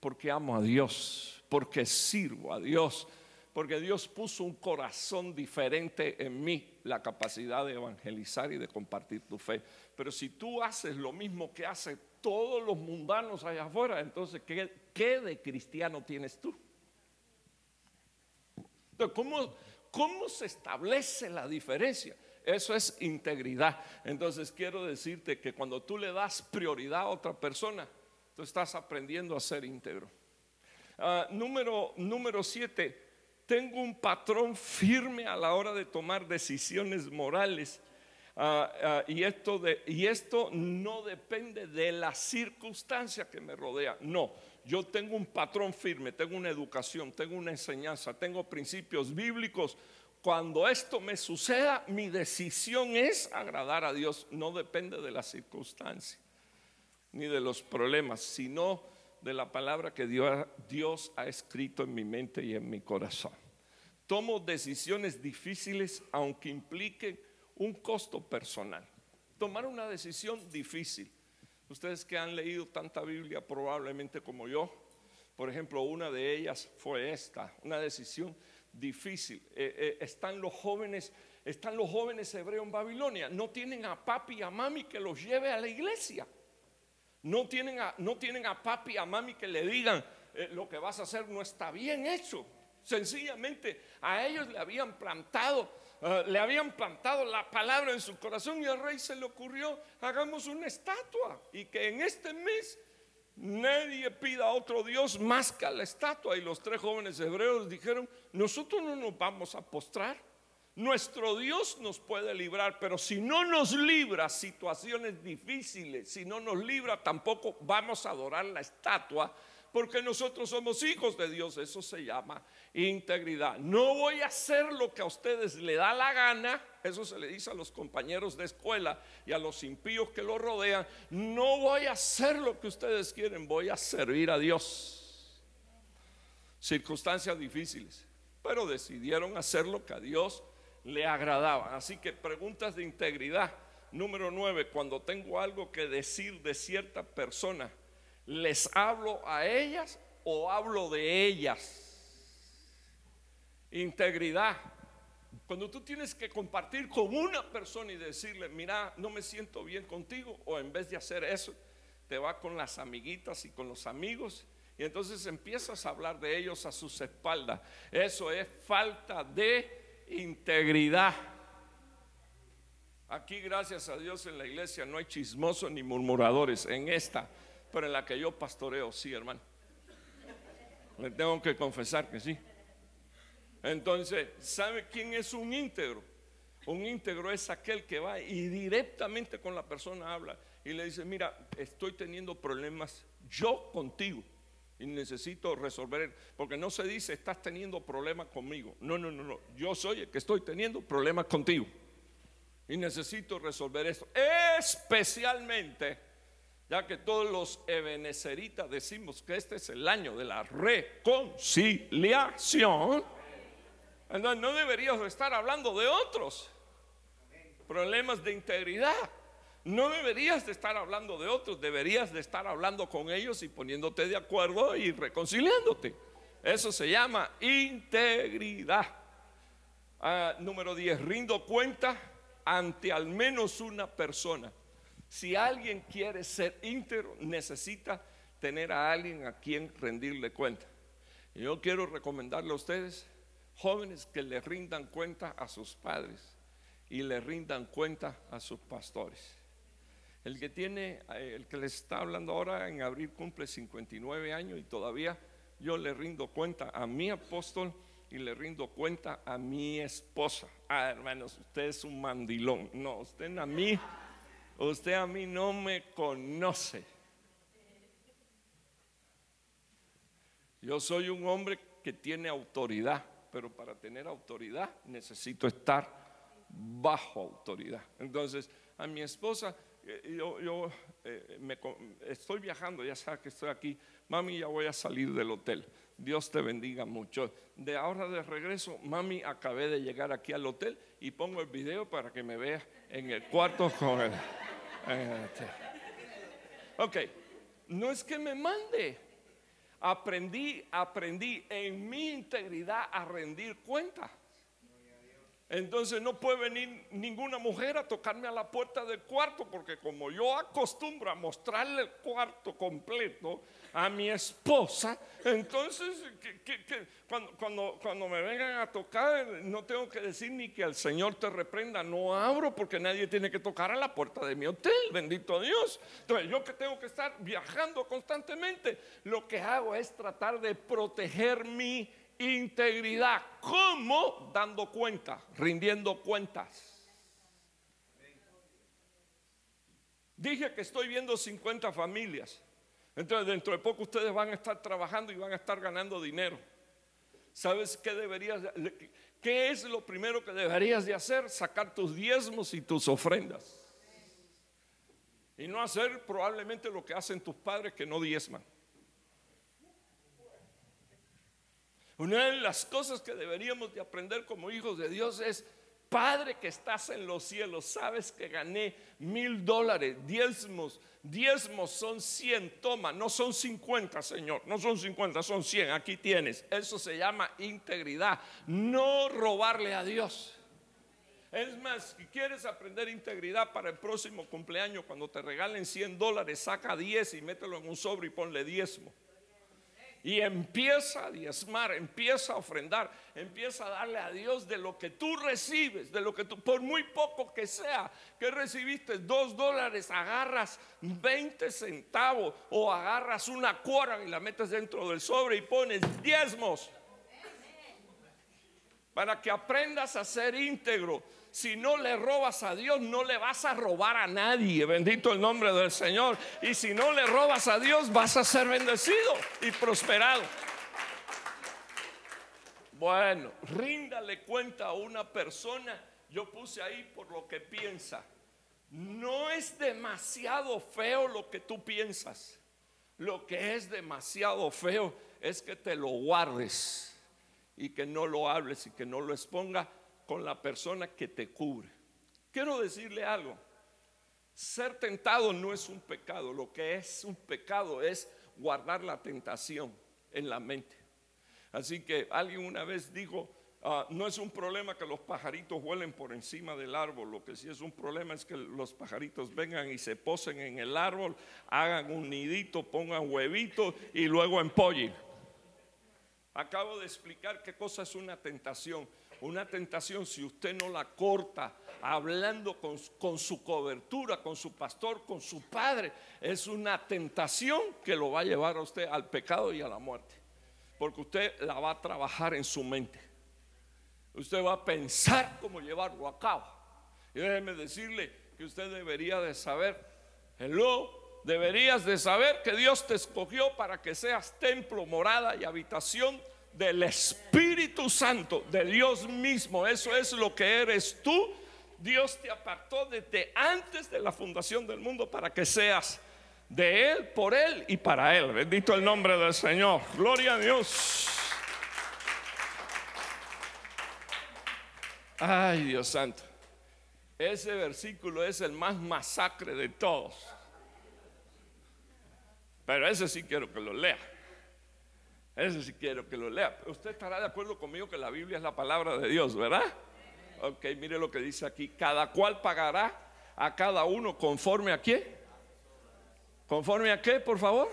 porque amo a Dios, porque sirvo a Dios, porque Dios puso un corazón diferente en mí, la capacidad de evangelizar y de compartir tu fe. Pero si tú haces lo mismo que hacen todos los mundanos allá afuera, entonces, ¿qué, de cristiano tienes tú? Entonces, ¿cómo, ¿cómo se establece la diferencia? Eso es integridad. Entonces quiero decirte que cuando tú le das prioridad a otra persona, tú estás aprendiendo a ser íntegro. Ah, número, número siete, tengo un patrón firme a la hora de tomar decisiones morales. Ah, ah, y, esto de, y esto no depende de la circunstancia que me rodea. No, yo tengo un patrón firme, tengo una educación, tengo una enseñanza, tengo principios bíblicos cuando esto me suceda, mi decisión es agradar a Dios. No depende de la circunstancia ni de los problemas, sino de la palabra que Dios, ha escrito en mi mente y en mi corazón. Tomo decisiones difíciles aunque impliquen un costo personal. Tomar una decisión difícil. Ustedes que han leído tanta Biblia probablemente como yo, por ejemplo, una de ellas fue esta, una decisión difícil. Eh, eh, están los jóvenes, están los jóvenes hebreos en Babilonia. No tienen a papi y a mami que los lleve a la iglesia. No tienen a, no tienen a papi y a mami que le digan eh, lo que vas a hacer no está bien hecho. Sencillamente a ellos le habían plantado, le habían plantado la palabra en su corazón y al rey se le ocurrió hagamos una estatua y que en este mes Nadie pida a otro Dios más que a la estatua. Y los tres jóvenes hebreos dijeron, nosotros no nos vamos a postrar. Nuestro Dios nos puede librar, pero si no nos libra situaciones difíciles, si no nos libra, tampoco vamos a adorar la estatua, porque nosotros somos hijos de Dios. Eso se llama integridad. No voy a hacer lo que a ustedes le da la gana. Eso se le dice a los compañeros de escuela y a los impíos que lo rodean. No voy a hacer lo que ustedes quieren, voy a servir a Dios. Circunstancias difíciles, pero decidieron hacer lo que a Dios le agradaban. Así que preguntas de integridad. Número nueve, cuando tengo algo que decir de cierta persona, ¿les hablo a ellas o hablo de ellas? Integridad. Cuando tú tienes que compartir con una persona y decirle, mira, no me siento bien contigo, o en vez de hacer eso, te va con las amiguitas y con los amigos, y entonces empiezas a hablar de ellos a sus espaldas. Eso es falta de integridad. Aquí, gracias a Dios, en la iglesia no hay chismosos ni murmuradores. En esta, pero en la que yo pastoreo, sí, hermano. Le tengo que confesar que sí. Entonces, ¿sabe quién es un íntegro? Un íntegro es aquel que va y directamente con la persona habla y le dice, mira, estoy teniendo problemas yo contigo y necesito resolver, porque no se dice estás teniendo problemas conmigo. No, no, no, no. Yo soy el que estoy teniendo problemas contigo y necesito resolver esto. Especialmente, ya que todos los ebeneceritas decimos que este es el año de la reconciliación. Entonces no deberías estar hablando de otros problemas de integridad. No deberías de estar hablando de otros, deberías de estar hablando con ellos y poniéndote de acuerdo y reconciliándote. Eso se llama integridad. Ah, número 10, rindo cuenta ante al menos una persona. Si alguien quiere ser íntegro, necesita tener a alguien a quien rendirle cuenta. Yo quiero recomendarle a ustedes, jóvenes, que le rindan cuenta a sus padres y le rindan cuenta a sus pastores. El que tiene, eh, el que les está hablando ahora en abril cumple 59 años y todavía yo le rindo cuenta a mi apóstol y le rindo cuenta a mi esposa. Ah, hermanos, usted es un mandilón. No, usted a mí, usted a mí no me conoce. Yo soy un hombre que tiene autoridad, pero para tener autoridad necesito estar bajo autoridad. Entonces, a mi esposa eh, yo, eh, me, estoy viajando, ya sabes que estoy aquí, mami, ya voy a salir del hotel. Dios te bendiga mucho. De ahora de regreso, mami, acabé de llegar aquí al hotel y pongo el video para que me vea en el cuarto con él. Este. Ok, no es que me mande. Aprendí, aprendí en mi integridad a rendir cuenta. Entonces no puede venir ninguna mujer a tocarme a la puerta del cuarto porque como yo acostumbro a mostrarle el cuarto completo a mi esposa, entonces cuando, cuando, me vengan a tocar no tengo que decir ni que el Señor te reprenda, no abro porque nadie tiene que tocar a la puerta de mi hotel, bendito Dios. Entonces yo que tengo que estar viajando constantemente, lo que hago es tratar de proteger mi integridad. ¿Cómo? Dando cuenta, rindiendo cuentas. Dije que estoy viendo 50 familias. Entonces dentro de poco ustedes van a estar trabajando y van a estar ganando dinero. ¿Sabes qué deberías qué es lo primero que deberías de hacer? Sacar tus diezmos y tus ofrendas. Y no hacer probablemente lo que hacen tus padres que no diezman. Una de las cosas que deberíamos de aprender como hijos de Dios es, Padre que estás en los cielos, sabes que gané mil dólares, diezmos, diezmos son cien, toma, no son cincuenta, Señor, no son cincuenta, son cien, aquí tienes. Eso se llama integridad, no robarle a Dios. Es más, si quieres aprender integridad para el próximo cumpleaños, cuando te regalen 100 dólares, saca 10 y mételo en un sobre y ponle diezmo y empieza a diezmar, empieza a ofrendar, empieza a darle a Dios de lo que tú recibes, de lo que tú, por muy poco que sea, que recibiste dos dólares, agarras 20 centavos o agarras una cuora y la metes dentro del sobre y pones diezmos. para que aprendas a ser íntegro. Si no le robas a Dios, no le vas a robar a nadie. Bendito el nombre del Señor. Y si no le robas a Dios, vas a ser bendecido y prosperado. Bueno, ríndale cuenta a una persona. Yo puse ahí por lo que piensa. No es demasiado feo lo que tú piensas. Lo que es demasiado feo es que te lo guardes y que no lo hables y que no lo exponga con la persona que te cubre. Quiero decirle algo. Ser tentado no es un pecado. Lo que es un pecado es guardar la tentación en la mente. Así que alguien una vez dijo, ah, no es un problema que los pajaritos vuelen por encima del árbol, lo que sí es un problema es que los pajaritos vengan y se posen en el árbol, hagan un nidito, pongan huevitos y luego empollen. Acabo de explicar qué cosa es una tentación. Una tentación, si usted no la corta hablando con, su cobertura, con su pastor, con su padre, es una tentación que lo va a llevar a usted al pecado y a la muerte. Porque usted la va a trabajar en su mente. Usted va a pensar cómo llevarlo a cabo. Y déjeme decirle que usted debería de saber, hello, deberías de saber que Dios te escogió para que seas templo, morada y habitación del Espíritu Santo, de Dios mismo. Eso es lo que eres tú. Dios te apartó desde antes de la fundación del mundo para que seas de Él, por Él y para Él. Bendito el nombre del Señor. Gloria a Dios. Ay, Dios santo. Ese versículo es el más masacre de todos. Pero ese sí quiero que lo lea. Ese sí quiero que lo lea. Usted estará de acuerdo conmigo que la Biblia es la palabra de Dios, ¿verdad? Ok, mire lo que dice aquí. Cada cual pagará a cada uno conforme a qué. ¿Conforme a qué, por favor?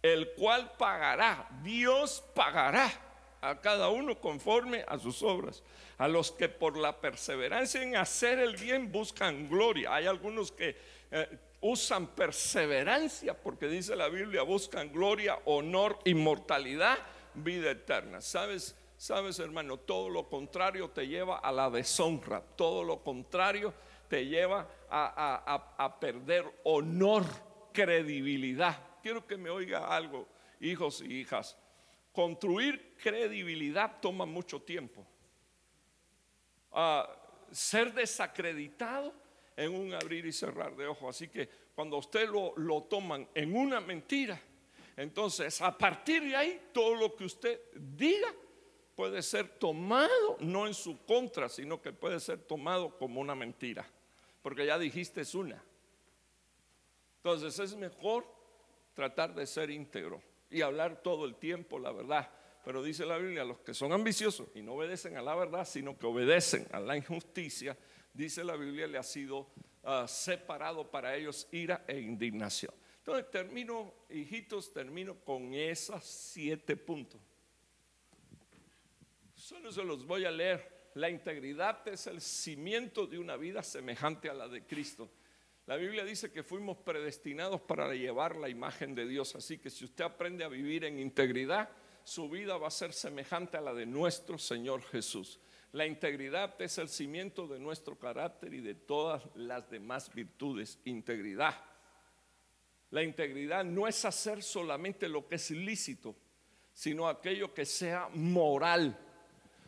El cual pagará, Dios pagará a cada uno conforme a sus obras. A los que por la perseverancia en hacer el bien buscan gloria. Hay algunos que eh, usan perseverancia, porque dice la Biblia, buscan gloria, honor, inmortalidad, vida eterna. ¿Sabes? Sabes, hermano, todo lo contrario te lleva a la deshonra, todo lo contrario te lleva a, a perder honor, credibilidad. Quiero que me oiga algo, hijos y hijas. Construir credibilidad toma mucho tiempo. Ah, ser desacreditado en un abrir y cerrar de ojos. Así que cuando usted lo, lo toman en una mentira, entonces a partir de ahí todo lo que usted diga puede ser tomado no en su contra, sino que puede ser tomado como una mentira, porque ya dijiste es una. Entonces es mejor tratar de ser íntegro y hablar todo el tiempo la verdad. Pero dice la Biblia, los que son ambiciosos y no obedecen a la verdad, sino que obedecen a la injusticia, dice la Biblia, le ha sido ah, separado para ellos ira e indignación. Entonces termino, hijitos, termino con esos siete puntos. Solo se los voy a leer. La integridad es el cimiento de una vida semejante a la de Cristo. La Biblia dice que fuimos predestinados para llevar la imagen de Dios. Así que si usted aprende a vivir en integridad, su vida va a ser semejante a la de nuestro Señor Jesús. La integridad es el cimiento de nuestro carácter y de todas las demás virtudes. Integridad. La integridad no es hacer solamente lo que es ilícito, sino aquello que sea moral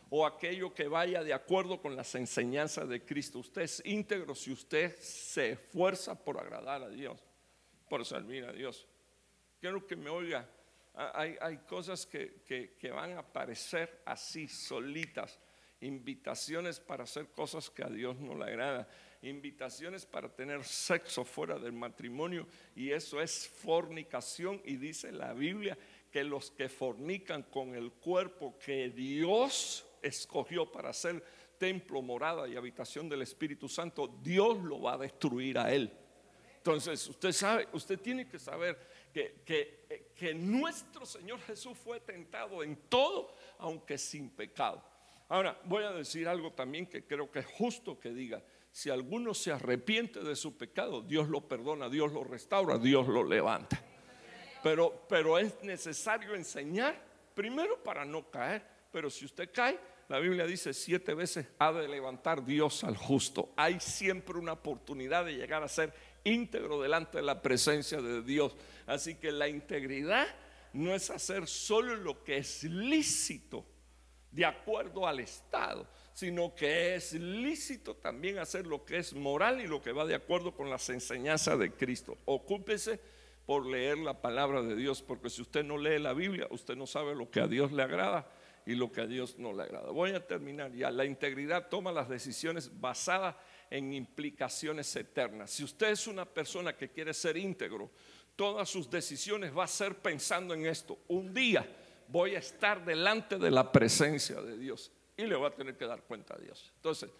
o aquello que vaya de acuerdo con las enseñanzas de Cristo. Usted es íntegro si usted se esfuerza por agradar a Dios, por servir a Dios. Quiero que me oiga, hay, cosas que, que van a aparecer así, solitas invitaciones para hacer cosas que a Dios no le agrada, invitaciones para tener sexo fuera del matrimonio y eso es fornicación y dice la Biblia que los que fornican con el cuerpo que Dios escogió para ser templo, morada y habitación del Espíritu Santo, Dios lo va a destruir a él. Entonces, usted sabe, usted tiene que saber que, que, que nuestro Señor Jesús fue tentado en todo, aunque sin pecado. Ahora, voy a decir algo también que creo que es justo que diga. Si alguno se arrepiente de su pecado, Dios lo perdona, Dios lo restaura, Dios lo levanta. Pero, pero es necesario enseñar, primero para no caer, pero si usted cae, la Biblia dice siete veces ha de levantar Dios al justo. Hay siempre una oportunidad de llegar a ser íntegro delante de la presencia de Dios. Así que la integridad no es hacer solo lo que es lícito de acuerdo al Estado, sino que es lícito también hacer lo que es moral y lo que va de acuerdo con las enseñanzas de Cristo. Ocúpese por leer la palabra de Dios, porque si usted no lee la Biblia, usted no sabe lo que a Dios le agrada y lo que a Dios no le agrada. Voy a terminar ya. La integridad toma las decisiones basadas en implicaciones eternas. Si usted es una persona que quiere ser íntegro, todas sus decisiones va a ser pensando en esto. Un día voy a estar delante de la presencia de Dios y le voy a tener que dar cuenta a Dios. Entonces,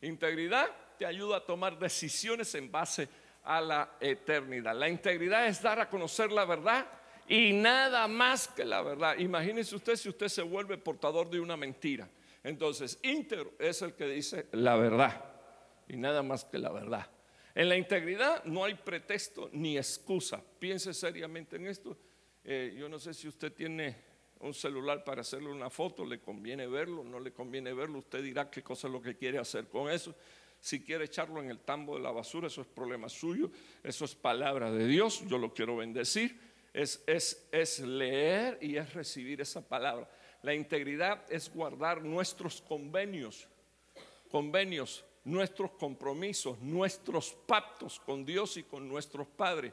integridad te ayuda a tomar decisiones en base a la eternidad. La integridad es dar a conocer la verdad y nada más que la verdad. Imagínese usted si usted se vuelve portador de una mentira. Entonces, íntegro es el que dice la verdad y nada más que la verdad. En la integridad no hay pretexto ni excusa. Piense seriamente en esto. Eh, yo no sé si usted tiene un celular para hacerle una foto, le conviene verlo, no le conviene verlo, usted dirá qué cosa es lo que quiere hacer con eso. Si quiere echarlo en el tambo de la basura, eso es problema suyo, eso es palabra de Dios, yo lo quiero bendecir. Es, es, es leer y es recibir esa palabra. La integridad es guardar nuestros convenios, convenios nuestros compromisos, nuestros pactos con Dios y con nuestros padres,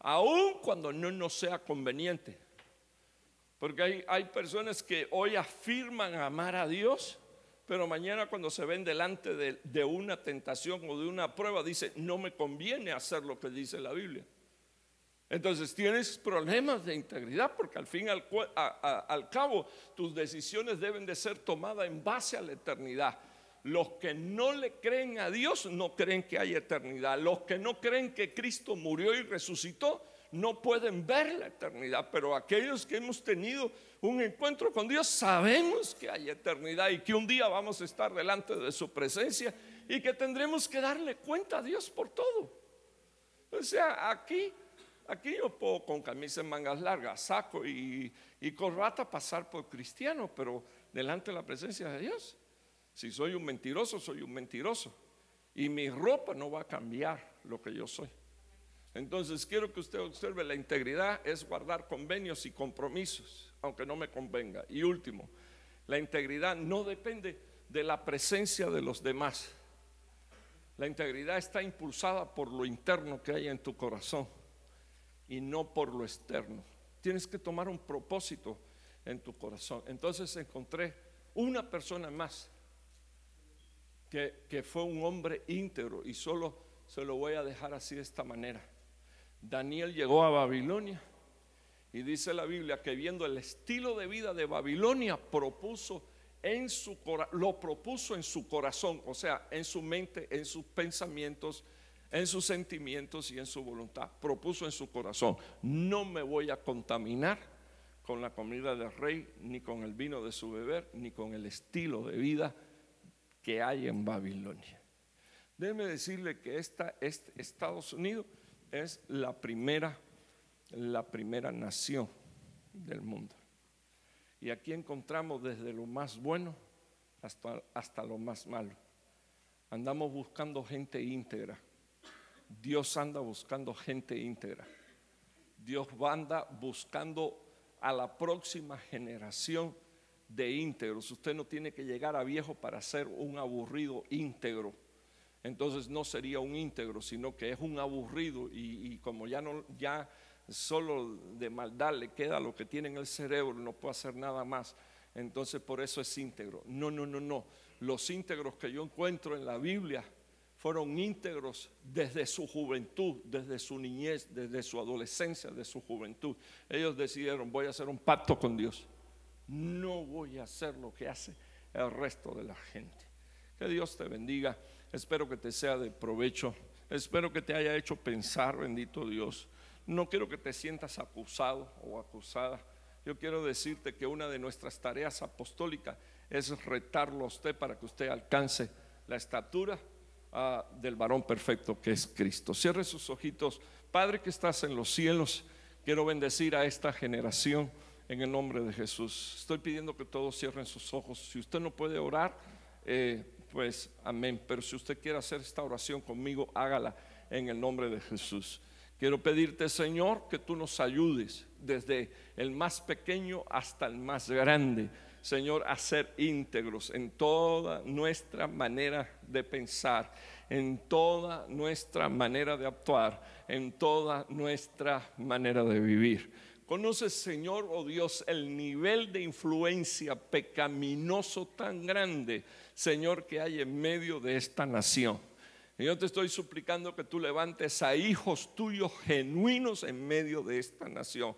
aun cuando no nos sea conveniente. Porque hay, hay personas que hoy afirman amar a Dios, pero mañana cuando se ven delante de, una tentación o de una prueba, dice, no me conviene hacer lo que dice la Biblia. Entonces tienes problemas de integridad porque al fin al, al cabo tus decisiones deben de ser tomadas en base a la eternidad. Los que no le creen a Dios no creen que hay eternidad. Los que no creen que Cristo murió y resucitó no pueden ver la eternidad. Pero aquellos que hemos tenido un encuentro con Dios sabemos que hay eternidad y que un día vamos a estar delante de su presencia y que tendremos que darle cuenta a Dios por todo. O sea, aquí, aquí yo puedo con camisa en mangas largas, saco y, y corbata pasar por cristiano, pero delante de la presencia de Dios. Si soy un mentiroso, soy un mentiroso. Y mi ropa no va a cambiar lo que yo soy. Entonces quiero que usted observe la integridad es guardar convenios y compromisos, aunque no me convenga. Y último, la integridad no depende de la presencia de los demás. La integridad está impulsada por lo interno que hay en tu corazón y no por lo externo. Tienes que tomar un propósito en tu corazón. Entonces encontré una persona más que, fue un hombre íntegro y solo se lo voy a dejar así de esta manera. Daniel llegó a Babilonia y dice la Biblia que viendo el estilo de vida de Babilonia propuso en su lo propuso en su corazón, o sea, en su mente, en sus pensamientos, en sus sentimientos y en su voluntad. Propuso en su corazón, no me voy a contaminar con la comida del rey, ni con el vino de su beber, ni con el estilo de vida que hay en Babilonia. Déjeme decirle que esta, este Estados Unidos es la primera, la primera nación del mundo. Y aquí encontramos desde lo más bueno hasta, hasta lo más malo. Andamos buscando gente íntegra. Dios anda buscando gente íntegra. Dios anda buscando a la próxima generación de íntegros. Usted no tiene que llegar a viejo para ser un aburrido íntegro. Entonces no sería un íntegro, sino que es un aburrido y, como ya no ya solo de maldad le queda lo que tiene en el cerebro, no puede hacer nada más. Entonces por eso es íntegro. No, no, no, no. Los íntegros que yo encuentro en la Biblia fueron íntegros desde su juventud, desde su niñez, desde su adolescencia, de su juventud. Ellos decidieron, voy a hacer un pacto con Dios no voy a hacer lo que hace el resto de la gente. Que Dios te bendiga. Espero que te sea de provecho. Espero que te haya hecho pensar, bendito Dios. No quiero que te sientas acusado o acusada. Yo quiero decirte que una de nuestras tareas apostólicas es retarlo a usted para que usted alcance la estatura ah, del varón perfecto que es Cristo. Cierre sus ojitos. Padre que estás en los cielos, quiero bendecir a esta generación en el nombre de Jesús. Estoy pidiendo que todos cierren sus ojos. Si usted no puede orar, eh, pues amén. Pero si usted quiere hacer esta oración conmigo, hágala en el nombre de Jesús. Quiero pedirte, Señor, que tú nos ayudes desde el más pequeño hasta el más grande, Señor, a ser íntegros en toda nuestra manera de pensar, en toda nuestra manera de actuar, en toda nuestra manera de vivir. Conoces, Señor, oh Dios, el nivel de influencia pecaminoso tan grande, Señor, que hay en medio de esta nación. Y yo te estoy suplicando que tú levantes a hijos tuyos genuinos en medio de esta nación.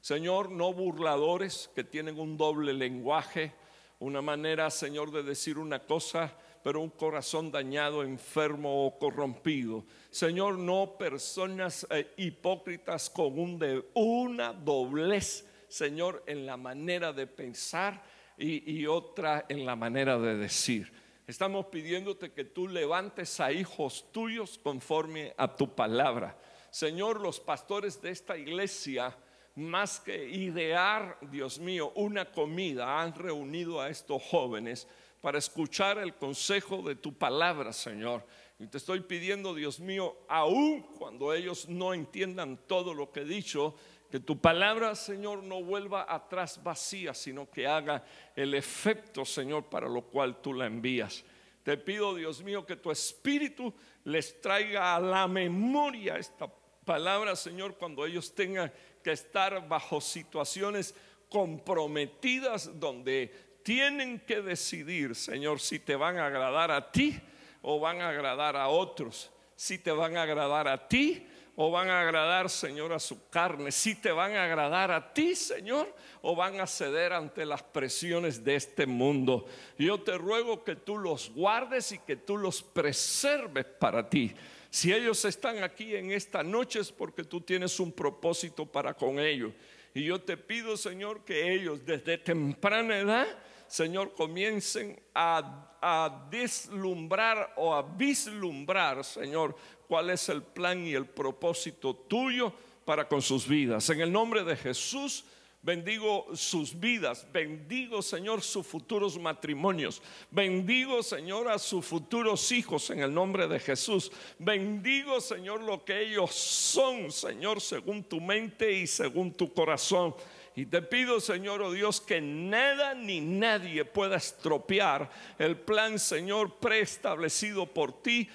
Señor, no burladores que tienen un doble lenguaje, una manera, Señor, de decir una cosa, pero un corazón dañado, enfermo o corrompido. Señor, no personas eh, hipócritas con un de, una doblez, Señor, en la manera de pensar y, otra en la manera de decir. Estamos pidiéndote que tú levantes a hijos tuyos conforme a tu palabra. Señor, los pastores de esta iglesia, más que idear, Dios mío, una comida, han reunido a estos jóvenes para escuchar el consejo de tu palabra, Señor. Y te estoy pidiendo, Dios mío, aun cuando ellos no entiendan todo lo que he dicho, que tu palabra, Señor, no vuelva atrás vacía, sino que haga el efecto, Señor, para lo cual tú la envías. Te pido, Dios mío, que tu espíritu les traiga a la memoria esta palabra, Señor, cuando ellos tengan que estar bajo situaciones comprometidas donde tienen que decidir, Señor, si te van a agradar a ti o van a agradar a otros. Si te van a agradar a ti o van a agradar, Señor, a su carne. Si te van a agradar a ti, Señor, o van a ceder ante las presiones de este mundo. Yo te ruego que tú los guardes y que tú los preserves para ti. Si ellos están aquí en esta noche es porque tú tienes un propósito para con ellos. Y yo te pido, Señor, que ellos desde temprana edad, Señor, comiencen a, a deslumbrar o a vislumbrar, Señor, cuál es el plan y el propósito tuyo para con sus vidas. En el nombre de Jesús. Bendigo sus vidas, bendigo Señor sus futuros matrimonios, bendigo Señor a sus futuros hijos en el nombre de Jesús, bendigo Señor lo que ellos son, Señor, según tu mente y según tu corazón. Y te pido, Señor, oh Dios, que nada ni nadie pueda estropear el plan, Señor, preestablecido por ti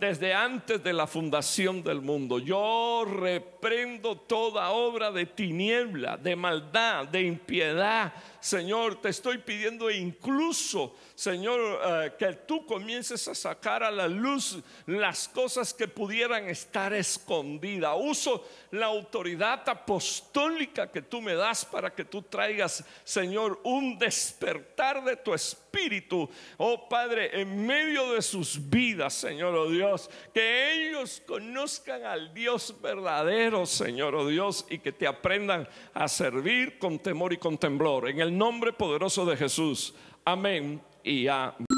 desde antes de la fundación del mundo. Yo reprendo toda obra de tiniebla, de maldad, de impiedad. Señor, te estoy pidiendo incluso, Señor, eh, que tú comiences a sacar a la luz las cosas que pudieran estar escondidas. Uso la autoridad apostólica que tú me das para que tú traigas, Señor, un despertar de tu espíritu, oh Padre, en medio de sus vidas, Señor, oh Dios, que ellos conozcan al Dios verdadero, Señor, oh Dios, y que te aprendan a servir con temor y con temblor. En el nombre poderoso de Jesús. Amén y amén.